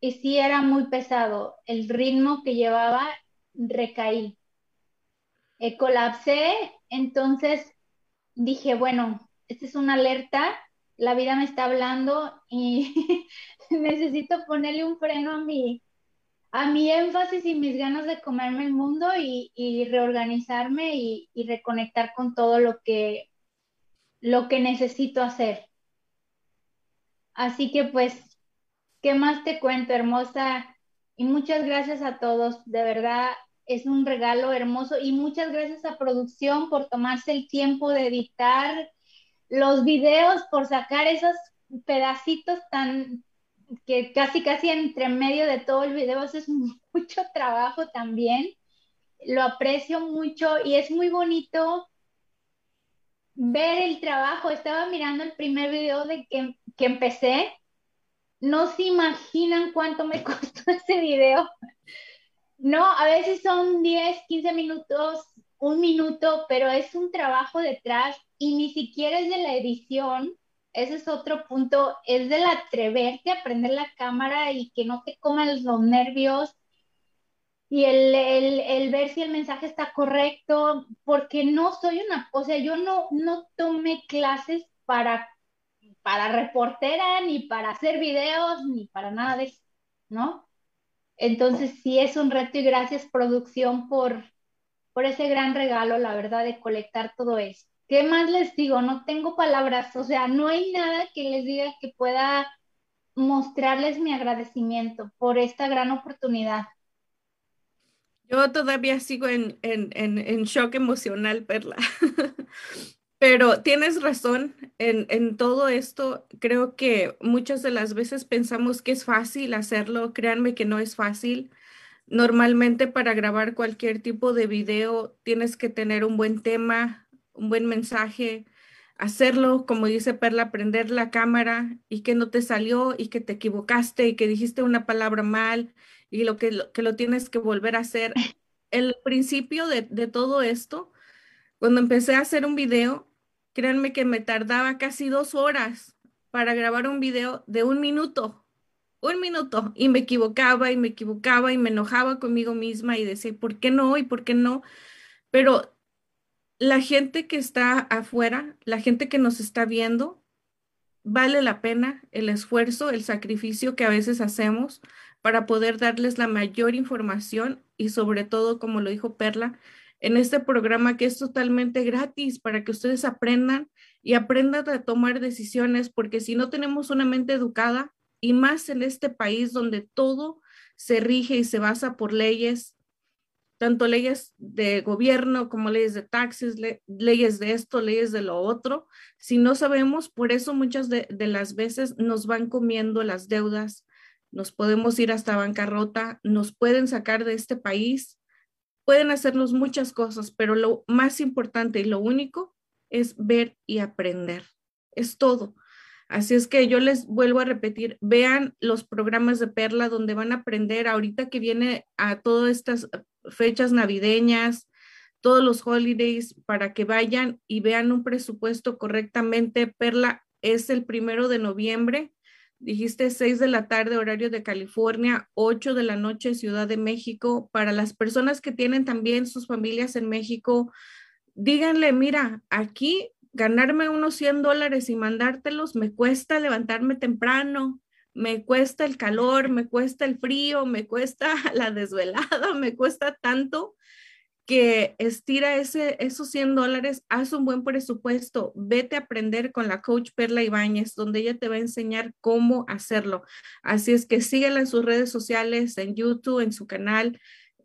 y sí era muy pesado, el ritmo que llevaba recaí. Eh, colapsé entonces dije, bueno, esta es una alerta, la vida me está hablando y necesito ponerle un freno a mi, a mi énfasis y mis ganas de comerme el mundo y, reorganizarme y, y, reconectar con todo lo que, lo que necesito hacer. Así que pues, ¿qué más te cuento, hermosa? Y muchas gracias a todos, de verdad, es un regalo hermoso y muchas gracias a producción por tomarse el tiempo de editar los videos, por sacar esos pedacitos tan, que casi casi entre medio de todo el video haces mucho trabajo también. Lo aprecio mucho y es muy bonito ver el trabajo. Estaba mirando el primer video de que, que empecé. No se imaginan cuánto me costó ese video. No, a veces son 10, 15 minutos, un minuto, pero es un trabajo detrás y ni siquiera es de la edición. Ese es otro punto, es del atreverte a prender la cámara y que no te coman los nervios y el, el, ver si el mensaje está correcto, porque no soy una, o sea, yo no, no tomé clases para, para reportera, ni para hacer videos, ni para nada de eso, ¿no? Entonces sí es un reto y gracias producción por, por ese gran regalo, la verdad, de colectar todo eso. ¿Qué más les digo? No tengo palabras, o sea, no hay nada que les diga que pueda mostrarles mi agradecimiento por esta gran oportunidad. Yo todavía sigo en, en, en, shock emocional, Perla. Pero tienes razón en, en, todo esto. Creo que muchas de las veces pensamos que es fácil hacerlo. Créanme que no es fácil. Normalmente para grabar cualquier tipo de video tienes que tener un buen tema, un buen mensaje, hacerlo, como dice Perla, prender la cámara y que no te salió y que te equivocaste y que dijiste una palabra mal y lo que, lo, que lo tienes que volver a hacer. El principio de, de todo esto, cuando empecé a hacer un video, créanme que me tardaba casi dos horas para grabar un video de un minuto, un minuto, y me equivocaba y me equivocaba y me enojaba conmigo misma y decía, ¿por qué no? ¿Y por qué no? Pero la gente que está afuera, la gente que nos está viendo, vale la pena el esfuerzo, el sacrificio que a veces hacemos para poder darles la mayor información y sobre todo, como lo dijo Perla, en este programa que es totalmente gratis para que ustedes aprendan y aprendan a tomar decisiones, porque si no tenemos una mente educada y más en este país donde todo se rige y se basa por leyes tanto leyes de gobierno como leyes de taxes, leyes de esto, leyes de lo otro. Si no sabemos, por eso muchas de, las veces nos van comiendo las deudas, nos podemos ir hasta bancarrota, nos pueden sacar de este país, pueden hacernos muchas cosas, pero lo más importante y lo único es ver y aprender. Es todo. Así es que yo les vuelvo a repetir, vean los programas de Perla donde van a aprender ahorita que viene a todas estas fechas navideñas, todos los holidays, para que vayan y vean un presupuesto correctamente. Perla es el primero de noviembre. Dijiste 6 de la tarde, horario de California, 8 de la noche, Ciudad de México. Para las personas que tienen también sus familias en México, díganle, mira, aquí ganarme unos 100 dólares y mandártelos me cuesta levantarme temprano, me cuesta el calor, me cuesta el frío, me cuesta la desvelada, me cuesta tanto que estira ese, esos 100 dólares, haz un buen presupuesto, vete a aprender con la coach Perla Ibáñez, donde ella te va a enseñar cómo hacerlo. Así es que síguela en sus redes sociales, en YouTube, en su canal,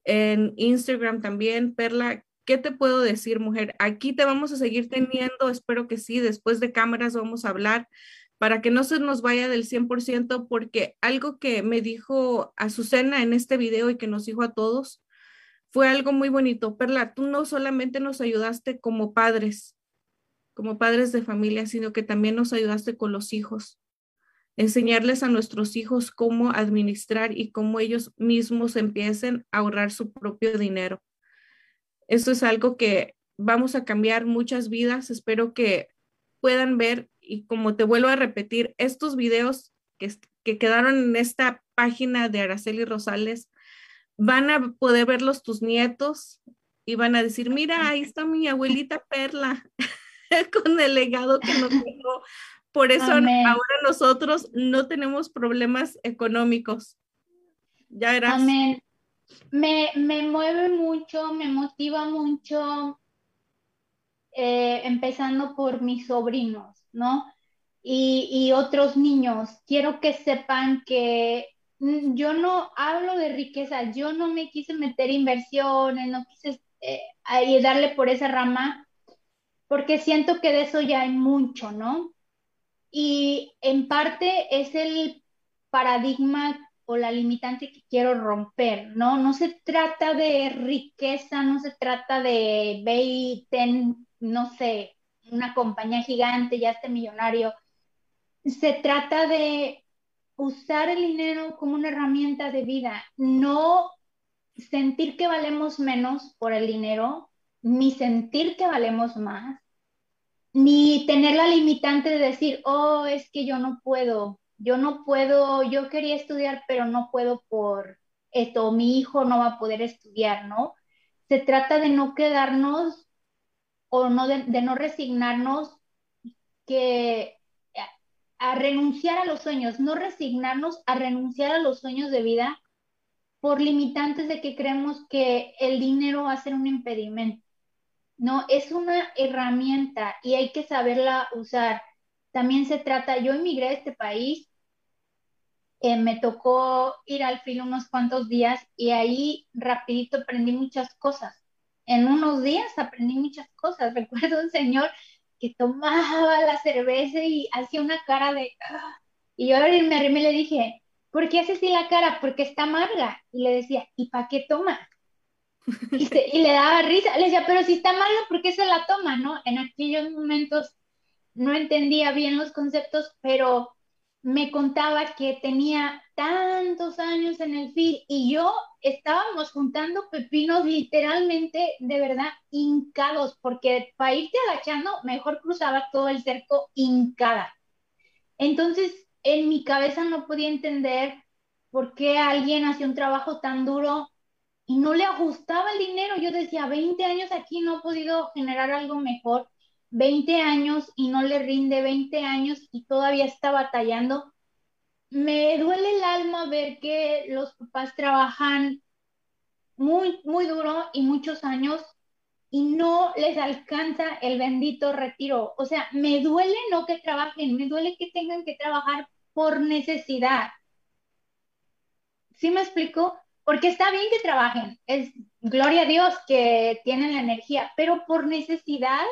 en Instagram también. Perla, ¿qué te puedo decir, mujer? Aquí te vamos a seguir teniendo, espero que sí, después de cámaras vamos a hablar para que no se nos vaya del 100%, porque algo que me dijo Azucena en este video y que nos dijo a todos fue algo muy bonito. Perla, tú no solamente nos ayudaste como padres, como padres de familia, sino que también nos ayudaste con los hijos. Enseñarles a nuestros hijos cómo administrar y cómo ellos mismos empiecen a ahorrar su propio dinero. Eso es algo que vamos a cambiar muchas vidas. Espero que puedan ver y como te vuelvo a repetir, estos videos que, que quedaron en esta página de Araceli Rosales, van a poder verlos tus nietos y van a decir, mira, ahí está mi abuelita Perla con el legado que nos dejó. Por eso ahora nosotros no tenemos problemas económicos. Ya verás. Amén. Me, me mueve mucho, me motiva mucho, eh, empezando por mis sobrinos. ¿no? Y, otros niños, quiero que sepan que yo no hablo de riqueza, yo no me quise meter inversiones, no quise eh, darle por esa rama, porque siento que de eso ya hay mucho, ¿no? Y en parte es el paradigma o la limitante que quiero romper, ¿no? No se trata de riqueza, no se trata de ve ten, no sé, una compañía gigante, ya esté millonario. Se trata de usar el dinero como una herramienta de vida, no sentir que valemos menos por el dinero, ni sentir que valemos más, ni tener la limitante de decir, oh, es que yo no puedo, yo no puedo, yo quería estudiar, pero no puedo por esto, mi hijo no va a poder estudiar, ¿no? Se trata de no quedarnos o no de, no resignarnos que a renunciar a los sueños, no resignarnos a renunciar a los sueños de vida por limitantes de que creemos que el dinero va a ser un impedimento. No, es una herramienta y hay que saberla usar. También se trata, yo emigré a este país, eh, me tocó ir al filo unos cuantos días y ahí rapidito aprendí muchas cosas. En unos días aprendí muchas cosas. Recuerdo un señor que tomaba la cerveza y hacía una cara de... Ah", y yo me arrimé y le dije, ¿por qué hace así la cara? Porque está amarga. Y le decía, ¿y para qué toma? Y, le daba risa, le decía, pero si está malo, ¿por qué se la toma? ¿No? En aquellos momentos no entendía bien los conceptos, pero me contaba que tenía tantos años en el FIL y yo estábamos juntando pepinos literalmente, de verdad, hincados, porque para irte agachando, mejor cruzaba todo el cerco hincada. Entonces, en mi cabeza no podía entender por qué alguien hacía un trabajo tan duro y no le ajustaba el dinero. Yo decía, 20 años aquí no he podido generar algo mejor, 20 años y no le rinde 20 años y todavía está batallando. Me duele el alma ver que los papás trabajan muy, muy duro y muchos años y no les alcanza el bendito retiro. O sea, me duele no que trabajen, me duele que tengan que trabajar por necesidad. ¿Sí me explico? porque está bien que trabajen, es gloria a Dios que tienen la energía, pero por necesidad,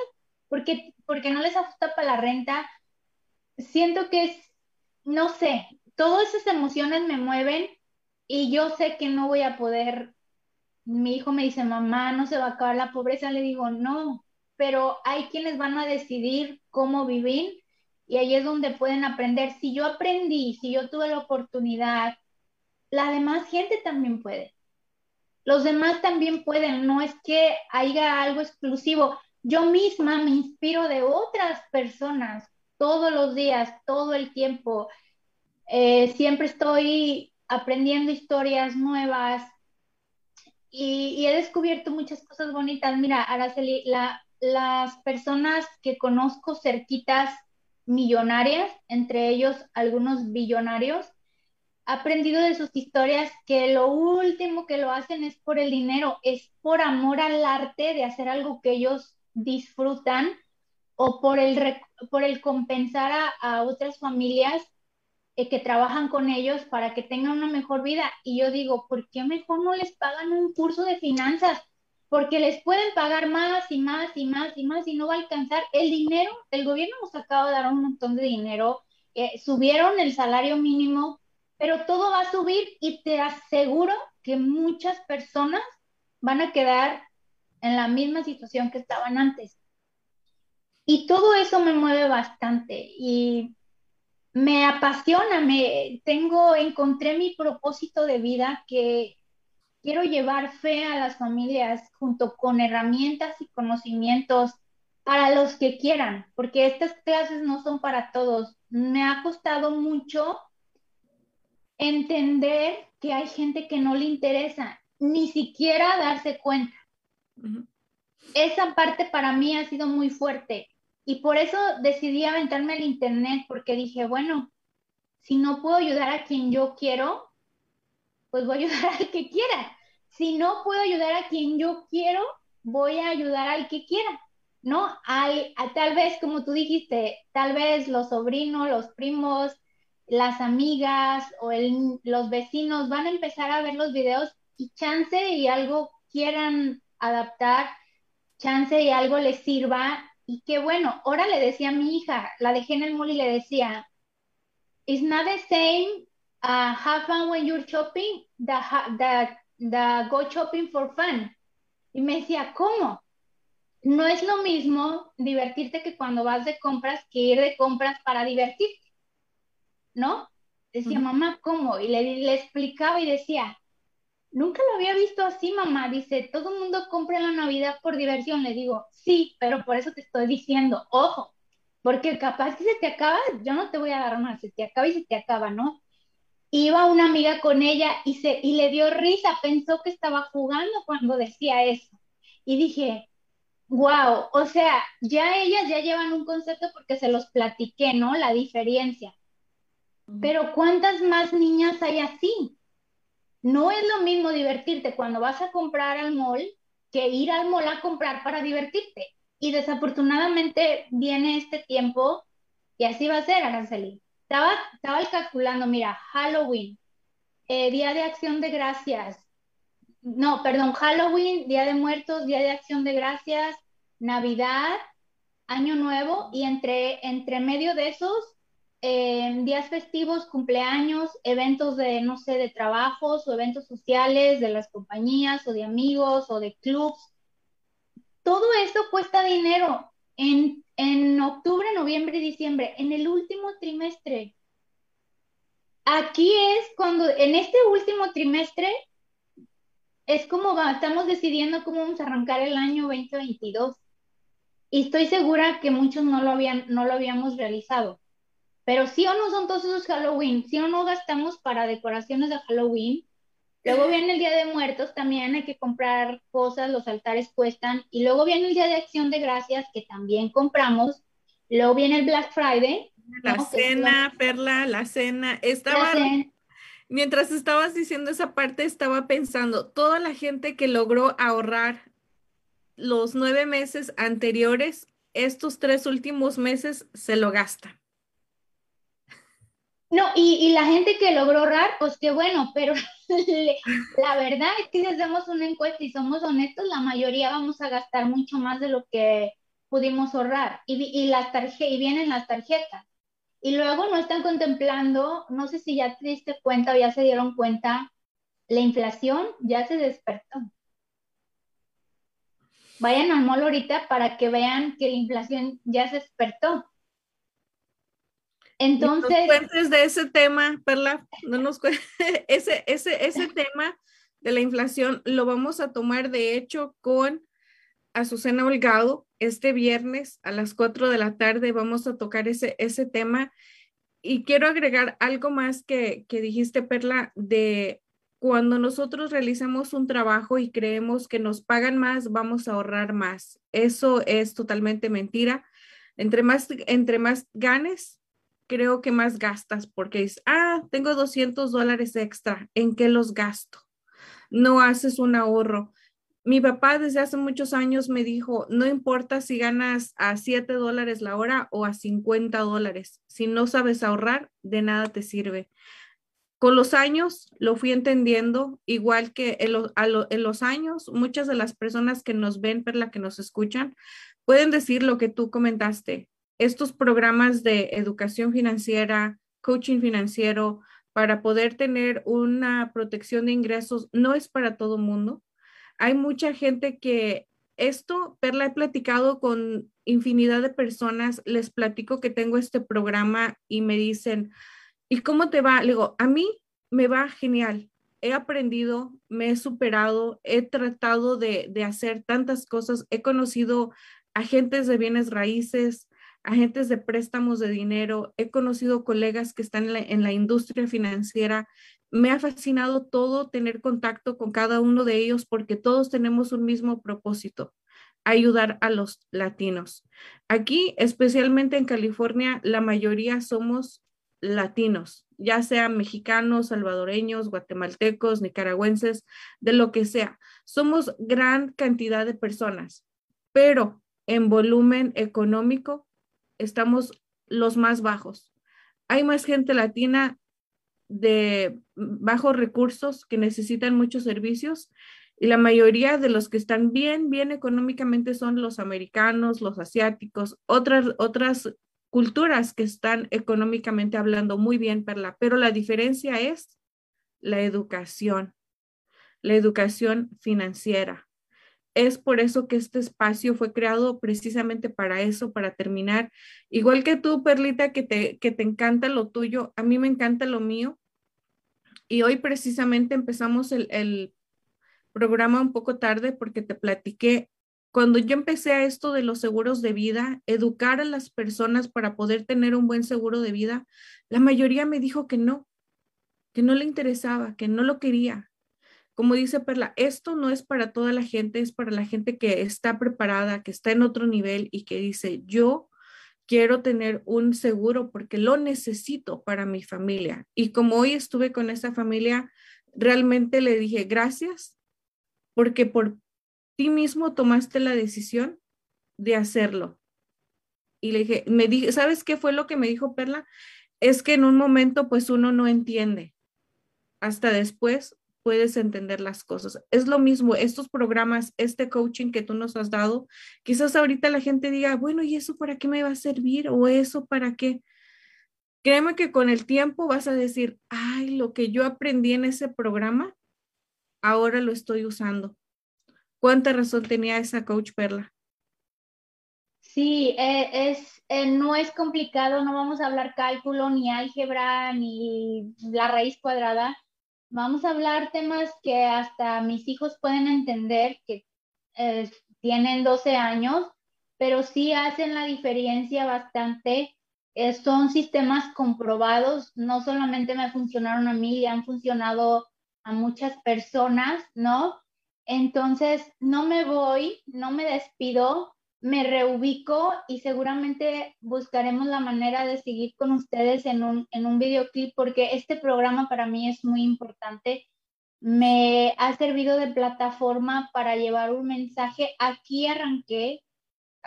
porque, porque no les ajusta para la renta, siento que es, no sé, todas esas emociones me mueven y yo sé que no voy a poder, mi hijo me dice, mamá, no se va a acabar la pobreza, le digo, no, pero hay quienes van a decidir cómo vivir y ahí es donde pueden aprender. Si yo aprendí, si yo tuve la oportunidad, la demás gente también puede. Los demás también pueden, no es que haya algo exclusivo. Yo misma me inspiro de otras personas todos los días, todo el tiempo. Eh, siempre estoy aprendiendo historias nuevas y, he descubierto muchas cosas bonitas. Mira, Araceli, las personas que conozco cerquitas millonarias, entre ellos algunos billonarios, aprendido de sus historias que lo último que lo hacen es por el dinero, es por amor al arte de hacer algo que ellos disfrutan o por el, por el compensar a, otras familias eh, que trabajan con ellos para que tengan una mejor vida. Y yo digo, ¿por qué mejor no les pagan un curso de finanzas? Porque les pueden pagar más y más y más y más y no va a alcanzar el dinero. El gobierno nos acaba de dar un montón de dinero, eh, subieron el salario mínimo pero todo va a subir y te aseguro que muchas personas van a quedar en la misma situación que estaban antes. Y todo eso me mueve bastante y me apasiona, me tengo encontré mi propósito de vida que quiero llevar fe a las familias junto con herramientas y conocimientos para los que quieran, porque estas clases no son para todos. Me ha costado mucho entender que hay gente que no le interesa, ni siquiera darse cuenta. Esa parte para mí ha sido muy fuerte y por eso decidí aventarme al internet porque dije, bueno, si no puedo ayudar a quien yo quiero, pues voy a ayudar al que quiera. Si no puedo ayudar a quien yo quiero, voy a ayudar al que quiera, ¿no? Al, a, tal vez, como tú dijiste, tal vez los sobrinos, los primos, las amigas o los vecinos van a empezar a ver los videos y chance y algo quieran adaptar, chance y algo les sirva. Y qué bueno, ahora le decía a mi hija, la dejé en el mall y le decía, it's not the same uh, have fun when you're shopping, the, the, the go shopping for fun. Y me decía, ¿cómo? No es lo mismo divertirte que cuando vas de compras que ir de compras para divertirte, ¿no? Decía, mamá, ¿cómo? Y le, le explicaba y decía, nunca lo había visto así, mamá. Dice, todo el mundo compra la Navidad por diversión. Le digo, sí, pero por eso te estoy diciendo, ojo, porque capaz que se te acaba, yo no te voy a dar más, se te acaba y se te acaba, ¿no? Iba una amiga con ella y, se, y le dio risa, pensó que estaba jugando cuando decía eso. Y dije, wow, o sea, ya ellas ya llevan un concepto porque se los platiqué, ¿no? La diferencia. Pero ¿cuántas más niñas hay así? No es lo mismo divertirte cuando vas a comprar al mall que ir al mall a comprar para divertirte. Y desafortunadamente viene este tiempo y así va a ser, Araceli. Estaba, calculando, mira, Halloween, eh, Día de Acción de Gracias, no, perdón, Halloween, Día de Muertos, Día de Acción de Gracias, Navidad, Año Nuevo y entre, entre medio de esos días festivos, cumpleaños, eventos de, no sé, de trabajos o eventos sociales de las compañías o de amigos o de clubs. Todo esto cuesta dinero en, en octubre, noviembre y diciembre, en el último trimestre. Aquí es cuando, en este último trimestre, es como estamos decidiendo cómo vamos a arrancar el año 2022. Y estoy segura que muchos no lo, habían, no lo habíamos realizado. Pero sí o no son todos esos Halloween, sí o no gastamos para decoraciones de Halloween. Luego viene el Día de Muertos, también hay que comprar cosas, los altares cuestan. Y luego viene el Día de Acción de Gracias, que también compramos. Luego viene el Black Friday. La cena, Perla, la cena. Estaba, mientras estabas diciendo esa parte, estaba pensando, toda la gente que logró ahorrar los nueve meses anteriores, estos tres últimos meses se lo gasta. No, y, la gente que logró ahorrar, pues qué bueno, pero la verdad es que si hacemos una encuesta y somos honestos, la mayoría vamos a gastar mucho más de lo que pudimos ahorrar. Y, y, las y vienen las tarjetas. Y luego no están contemplando, no sé si ya te diste cuenta o ya se dieron cuenta, la inflación ya se despertó. Vayan al mall ahorita para que vean que la inflación ya se despertó. Entonces. cuentes de ese tema, Perla, no nos ese, ese, ese tema de la inflación lo vamos a tomar de hecho con Azucena Holgado este viernes a las 4 de la tarde. Vamos a tocar ese, ese tema. Y quiero agregar algo más que, que dijiste, Perla, de cuando nosotros realizamos un trabajo y creemos que nos pagan más, vamos a ahorrar más. Eso es totalmente mentira. Entre más, entre más ganes, creo que más gastas porque es, ah, tengo 200 dólares extra, ¿en qué los gasto? No haces un ahorro. Mi papá desde hace muchos años me dijo, no importa si ganas a 7 dólares la hora o a 50 dólares, si no sabes ahorrar, de nada te sirve. Con los años lo fui entendiendo, igual que en, los años, muchas de las personas que nos ven, por la que nos escuchan, pueden decir lo que tú comentaste estos programas de educación financiera, coaching financiero, para poder tener una protección de ingresos, no es para todo mundo. Hay mucha gente que esto, Perla, he platicado con infinidad de personas, les platico que tengo este programa y me dicen, ¿y cómo te va? Le digo, a mí me va genial. He aprendido, me he superado, he tratado de, de hacer tantas cosas, he conocido agentes de bienes raíces, agentes de préstamos de dinero, he conocido colegas que están en la, industria financiera. Me ha fascinado todo tener contacto con cada uno de ellos porque todos tenemos un mismo propósito, ayudar a los latinos. Aquí, especialmente en California, la mayoría somos latinos, ya sean mexicanos, salvadoreños, guatemaltecos, nicaragüenses, de lo que sea. Somos gran cantidad de personas, pero en volumen económico estamos los más bajos. Hay más gente latina de bajos recursos que necesitan muchos servicios y la mayoría de los que están bien, bien económicamente son los americanos, los asiáticos, otras, otras culturas que están económicamente hablando muy bien, Perla, pero la diferencia es la educación, la educación financiera. Es por eso que este espacio fue creado precisamente para eso, para terminar. Igual que tú, Perlita, que te, que te encanta lo tuyo, a mí me encanta lo mío. Y hoy precisamente empezamos el, el programa un poco tarde porque te platiqué cuando yo empecé a esto de los seguros de vida, educar a las personas para poder tener un buen seguro de vida, la mayoría me dijo que no, que no le interesaba, que no lo quería. Como dice Perla, esto no es para toda la gente, es para la gente que está preparada, que está en otro nivel y que dice, yo quiero tener un seguro porque lo necesito para mi familia. Y como hoy estuve con esa familia, realmente le dije, gracias, porque por ti mismo tomaste la decisión de hacerlo. Y le dije, me dije, ¿sabes qué fue lo que me dijo Perla? Es que en un momento pues uno no entiende. Hasta después puedes entender las cosas. Es lo mismo, estos programas, este coaching que tú nos has dado, quizás ahorita la gente diga, bueno, ¿y eso para qué me va a servir? ¿O eso para qué? Créeme que con el tiempo vas a decir, ay, lo que yo aprendí en ese programa, ahora lo estoy usando. ¿Cuánta razón tenía esa coach Perla? Sí, eh, es, eh, no es complicado, no vamos a hablar cálculo, ni álgebra, ni la raíz cuadrada. Vamos a hablar temas que hasta mis hijos pueden entender, que eh, tienen 12 años, pero sí hacen la diferencia bastante. son sistemas comprobados, no solamente me funcionaron a mí, han funcionado a muchas personas, ¿no? Entonces, no me voy, no me despido, me reubico y seguramente buscaremos la manera de seguir con ustedes en un, en un videoclip porque este programa para mí es muy importante. Me ha servido de plataforma para llevar un mensaje. Aquí arranqué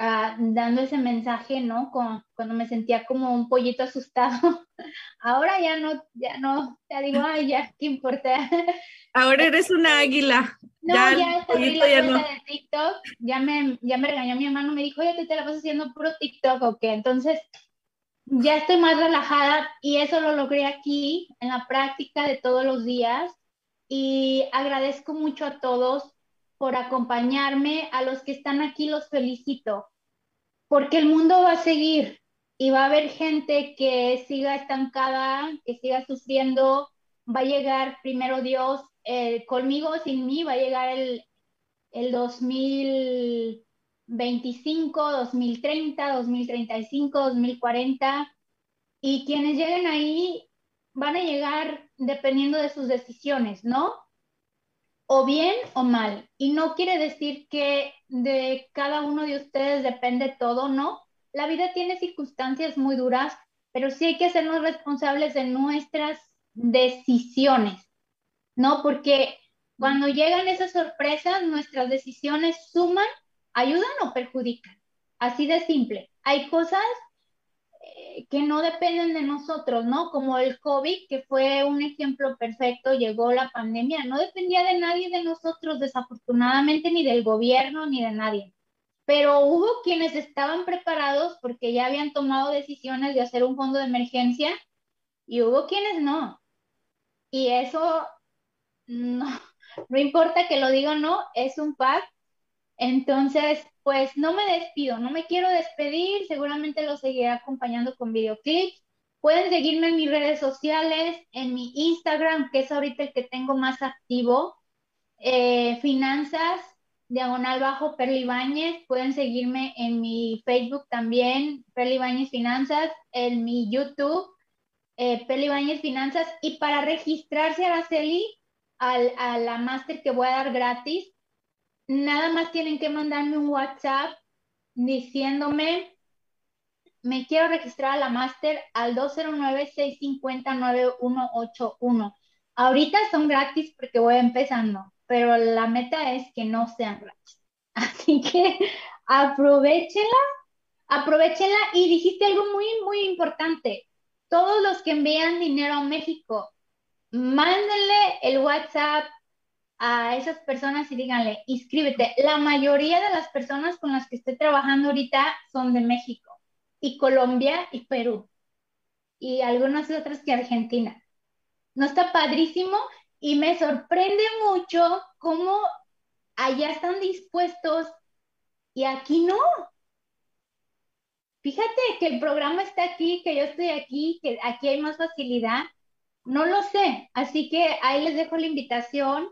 ah, dando ese mensaje, ¿no? cuando me sentía como un pollito asustado. Ahora ya no, ya no, ya digo, ay, ya, ¿qué importa? Ahora eres una águila. No, ya, ya estoy la ya de TikTok. Ya me, ya me regañó mi hermano, me dijo, oye, tú te la vas haciendo puro TikTok, ¿ok? Entonces, ya estoy más relajada y eso lo logré aquí en la práctica de todos los días. Y agradezco mucho a todos por acompañarme. A los que están aquí los felicito, porque el mundo va a seguir y va a haber gente que siga estancada, que siga sufriendo. Va a llegar primero Dios eh, conmigo, sin mí, va a llegar el, el 2025, 2030, 2035, 2040. Y quienes lleguen ahí van a llegar dependiendo de sus decisiones, ¿no? O bien o mal. Y no quiere decir que de cada uno de ustedes depende todo, ¿no? La vida tiene circunstancias muy duras, pero sí hay que hacernos responsables de nuestras decisiones. ¿no? Porque cuando llegan esas sorpresas, nuestras decisiones suman, ayudan o perjudican. Así de simple. Hay cosas que no dependen de nosotros, ¿no? Como el COVID, que fue un ejemplo perfecto, llegó la pandemia, no dependía de nadie de nosotros, desafortunadamente, ni del gobierno, ni de nadie. Pero hubo quienes estaban preparados porque ya habían tomado decisiones de hacer un fondo de emergencia y hubo quienes no. Y eso no, importa que lo diga o no, es un pack. Entonces, pues no me despido, no me quiero despedir, seguramente lo seguiré acompañando con videoclips. Pueden seguirme en mis redes sociales, en mi Instagram, que es ahorita el que tengo más activo, eh, Finanzas, diagonal bajo Perli Pueden seguirme en mi Facebook también, Perli Finanzas, en mi YouTube, eh, Finanzas. Y para registrarse, Araceli, a la máster que voy a dar gratis, nada más tienen que mandarme un WhatsApp diciéndome, me quiero registrar a la máster al 209-650-9181. Ahorita son gratis porque voy empezando, pero la meta es que no sean gratis. Así que aprovechenla, aprovechenla y dijiste algo muy, muy importante. Todos los que envían dinero a México, mándenle el WhatsApp a esas personas y díganle, inscríbete. La mayoría de las personas con las que estoy trabajando ahorita son de México. y Colombia y Perú y algunas otras que Argentina. No está padrísimo y me sorprende mucho cómo allá están dispuestos y aquí no. Fíjate que el programa está aquí, que yo estoy aquí, que aquí hay más facilidad. No lo sé, así que ahí les dejo la invitación.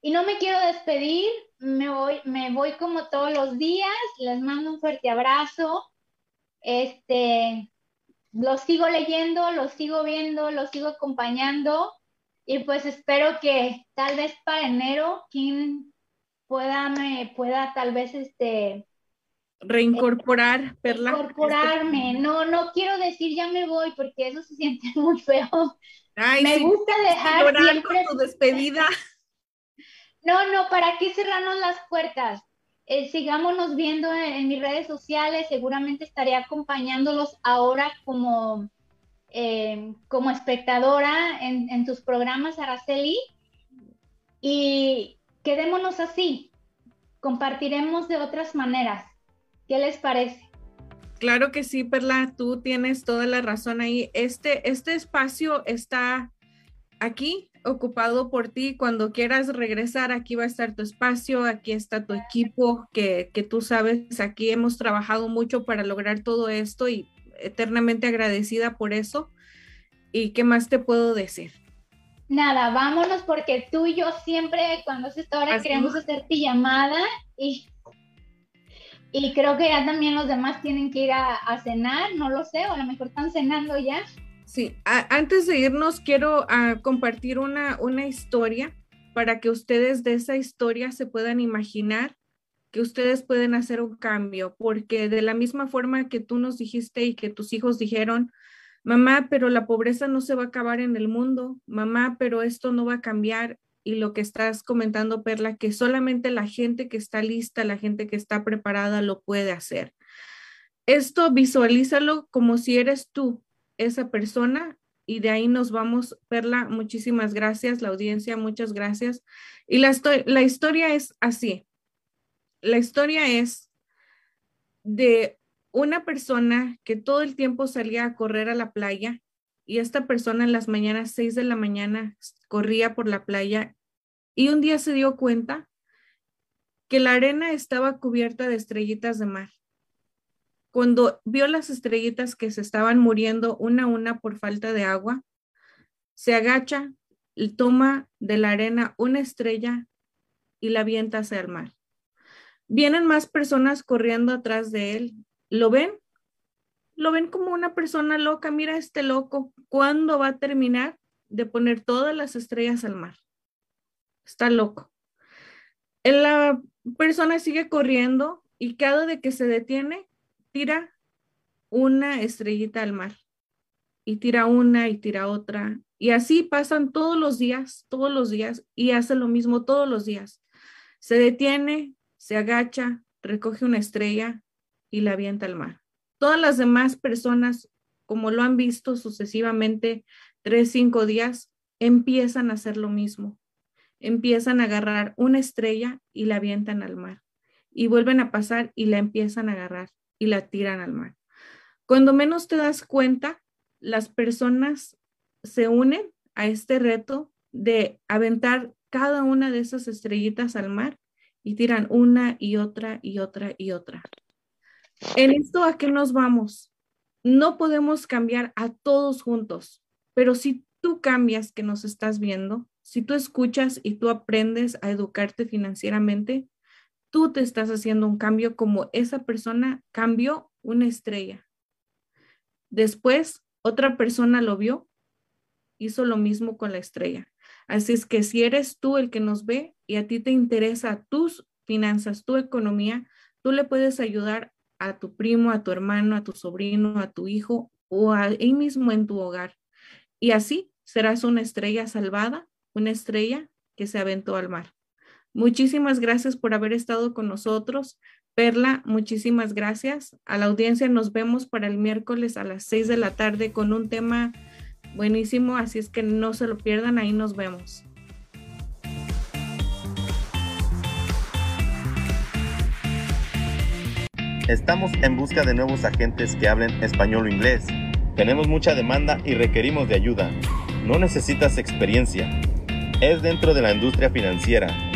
Y no me quiero despedir, me voy, me voy como todos los días, les mando un fuerte abrazo. Este, los sigo leyendo, los sigo viendo, los sigo acompañando y pues espero que tal vez para enero quien pueda me pueda tal vez este reincorporar, Perla. Reincorporarme, no, no quiero decir ya me voy porque eso se siente muy feo. me gusta dejar siempre tu despedida. No, no, ¿para qué cerrarnos las puertas? Eh, sigámonos viendo en, mis redes sociales, seguramente estaré acompañándolos ahora como, eh, como espectadora en, en tus programas, Araceli, y quedémonos así, compartiremos de otras maneras. ¿Qué les parece? Claro que sí, Perla, tú tienes toda la razón ahí. Este, este espacio está aquí ocupado por ti. Cuando quieras regresar, aquí va a estar tu espacio, aquí está tu equipo, que, que tú sabes, aquí hemos trabajado mucho para lograr todo esto y eternamente agradecida por eso. ¿Y qué más te puedo decir? Nada, vámonos porque tú y yo siempre cuando se esta hora queremos hacer llamada y, y creo que ya también los demás tienen que ir a, a cenar, no lo sé, o a lo mejor están cenando ya. Sí, antes de irnos, quiero ah, compartir una, una historia para que ustedes de esa historia se puedan imaginar que ustedes pueden hacer un cambio, porque de la misma forma que tú nos dijiste y que tus hijos dijeron, mamá, pero la pobreza no se va a acabar en el mundo, mamá, pero esto no va a cambiar. Y lo que estás comentando, Perla, que solamente la gente que está lista, la gente que está preparada lo puede hacer. Esto visualízalo como si eres tú, esa persona y de ahí nos vamos. Perla, muchísimas gracias, la audiencia, muchas gracias. Y la, la historia es así. La historia es de una persona que todo el tiempo salía a correr a la playa y esta persona en las mañanas, seis de la mañana, corría por la playa y un día se dio cuenta que la arena estaba cubierta de estrellitas de mar cuando vio las estrellitas que se estaban muriendo una a una por falta de agua, se agacha y toma de la arena una estrella y la avienta hacia el mar. Vienen más personas corriendo atrás de él. ¿Lo ven? Lo ven como una persona loca. Mira este loco. ¿Cuándo va a terminar de poner todas las estrellas al mar? Está loco. La persona sigue corriendo y cada de que se detiene, tira una estrellita al mar y tira una y tira otra. Y así pasan todos los días, todos los días y hace lo mismo todos los días. Se detiene, se agacha, recoge una estrella y la avienta al mar. Todas las demás personas, como lo han visto sucesivamente tres, cinco días, empiezan a hacer lo mismo. Empiezan a agarrar una estrella y la avientan al mar. Y vuelven a pasar y la empiezan a agarrar y la tiran al mar. Cuando menos te das cuenta, las personas se unen a este reto de aventar cada una de esas estrellitas al mar y tiran una y otra y otra y otra. En esto a qué nos vamos? No podemos cambiar a todos juntos, pero si tú cambias que nos estás viendo, si tú escuchas y tú aprendes a educarte financieramente, tú te estás haciendo un cambio como esa persona cambió una estrella. Después, otra persona lo vio, hizo lo mismo con la estrella. Así es que si eres tú el que nos ve y a ti te interesa tus finanzas, tu economía, tú le puedes ayudar a tu primo, a tu hermano, a tu sobrino, a tu hijo o ahí mismo en tu hogar. Y así serás una estrella salvada, una estrella que se aventó al mar. Muchísimas gracias por haber estado con nosotros. Perla, muchísimas gracias. A la audiencia nos vemos para el miércoles a las 6 de la tarde con un tema buenísimo, así es que no se lo pierdan, ahí nos vemos. Estamos en busca de nuevos agentes que hablen español o inglés. Tenemos mucha demanda y requerimos de ayuda. No necesitas experiencia. Es dentro de la industria financiera.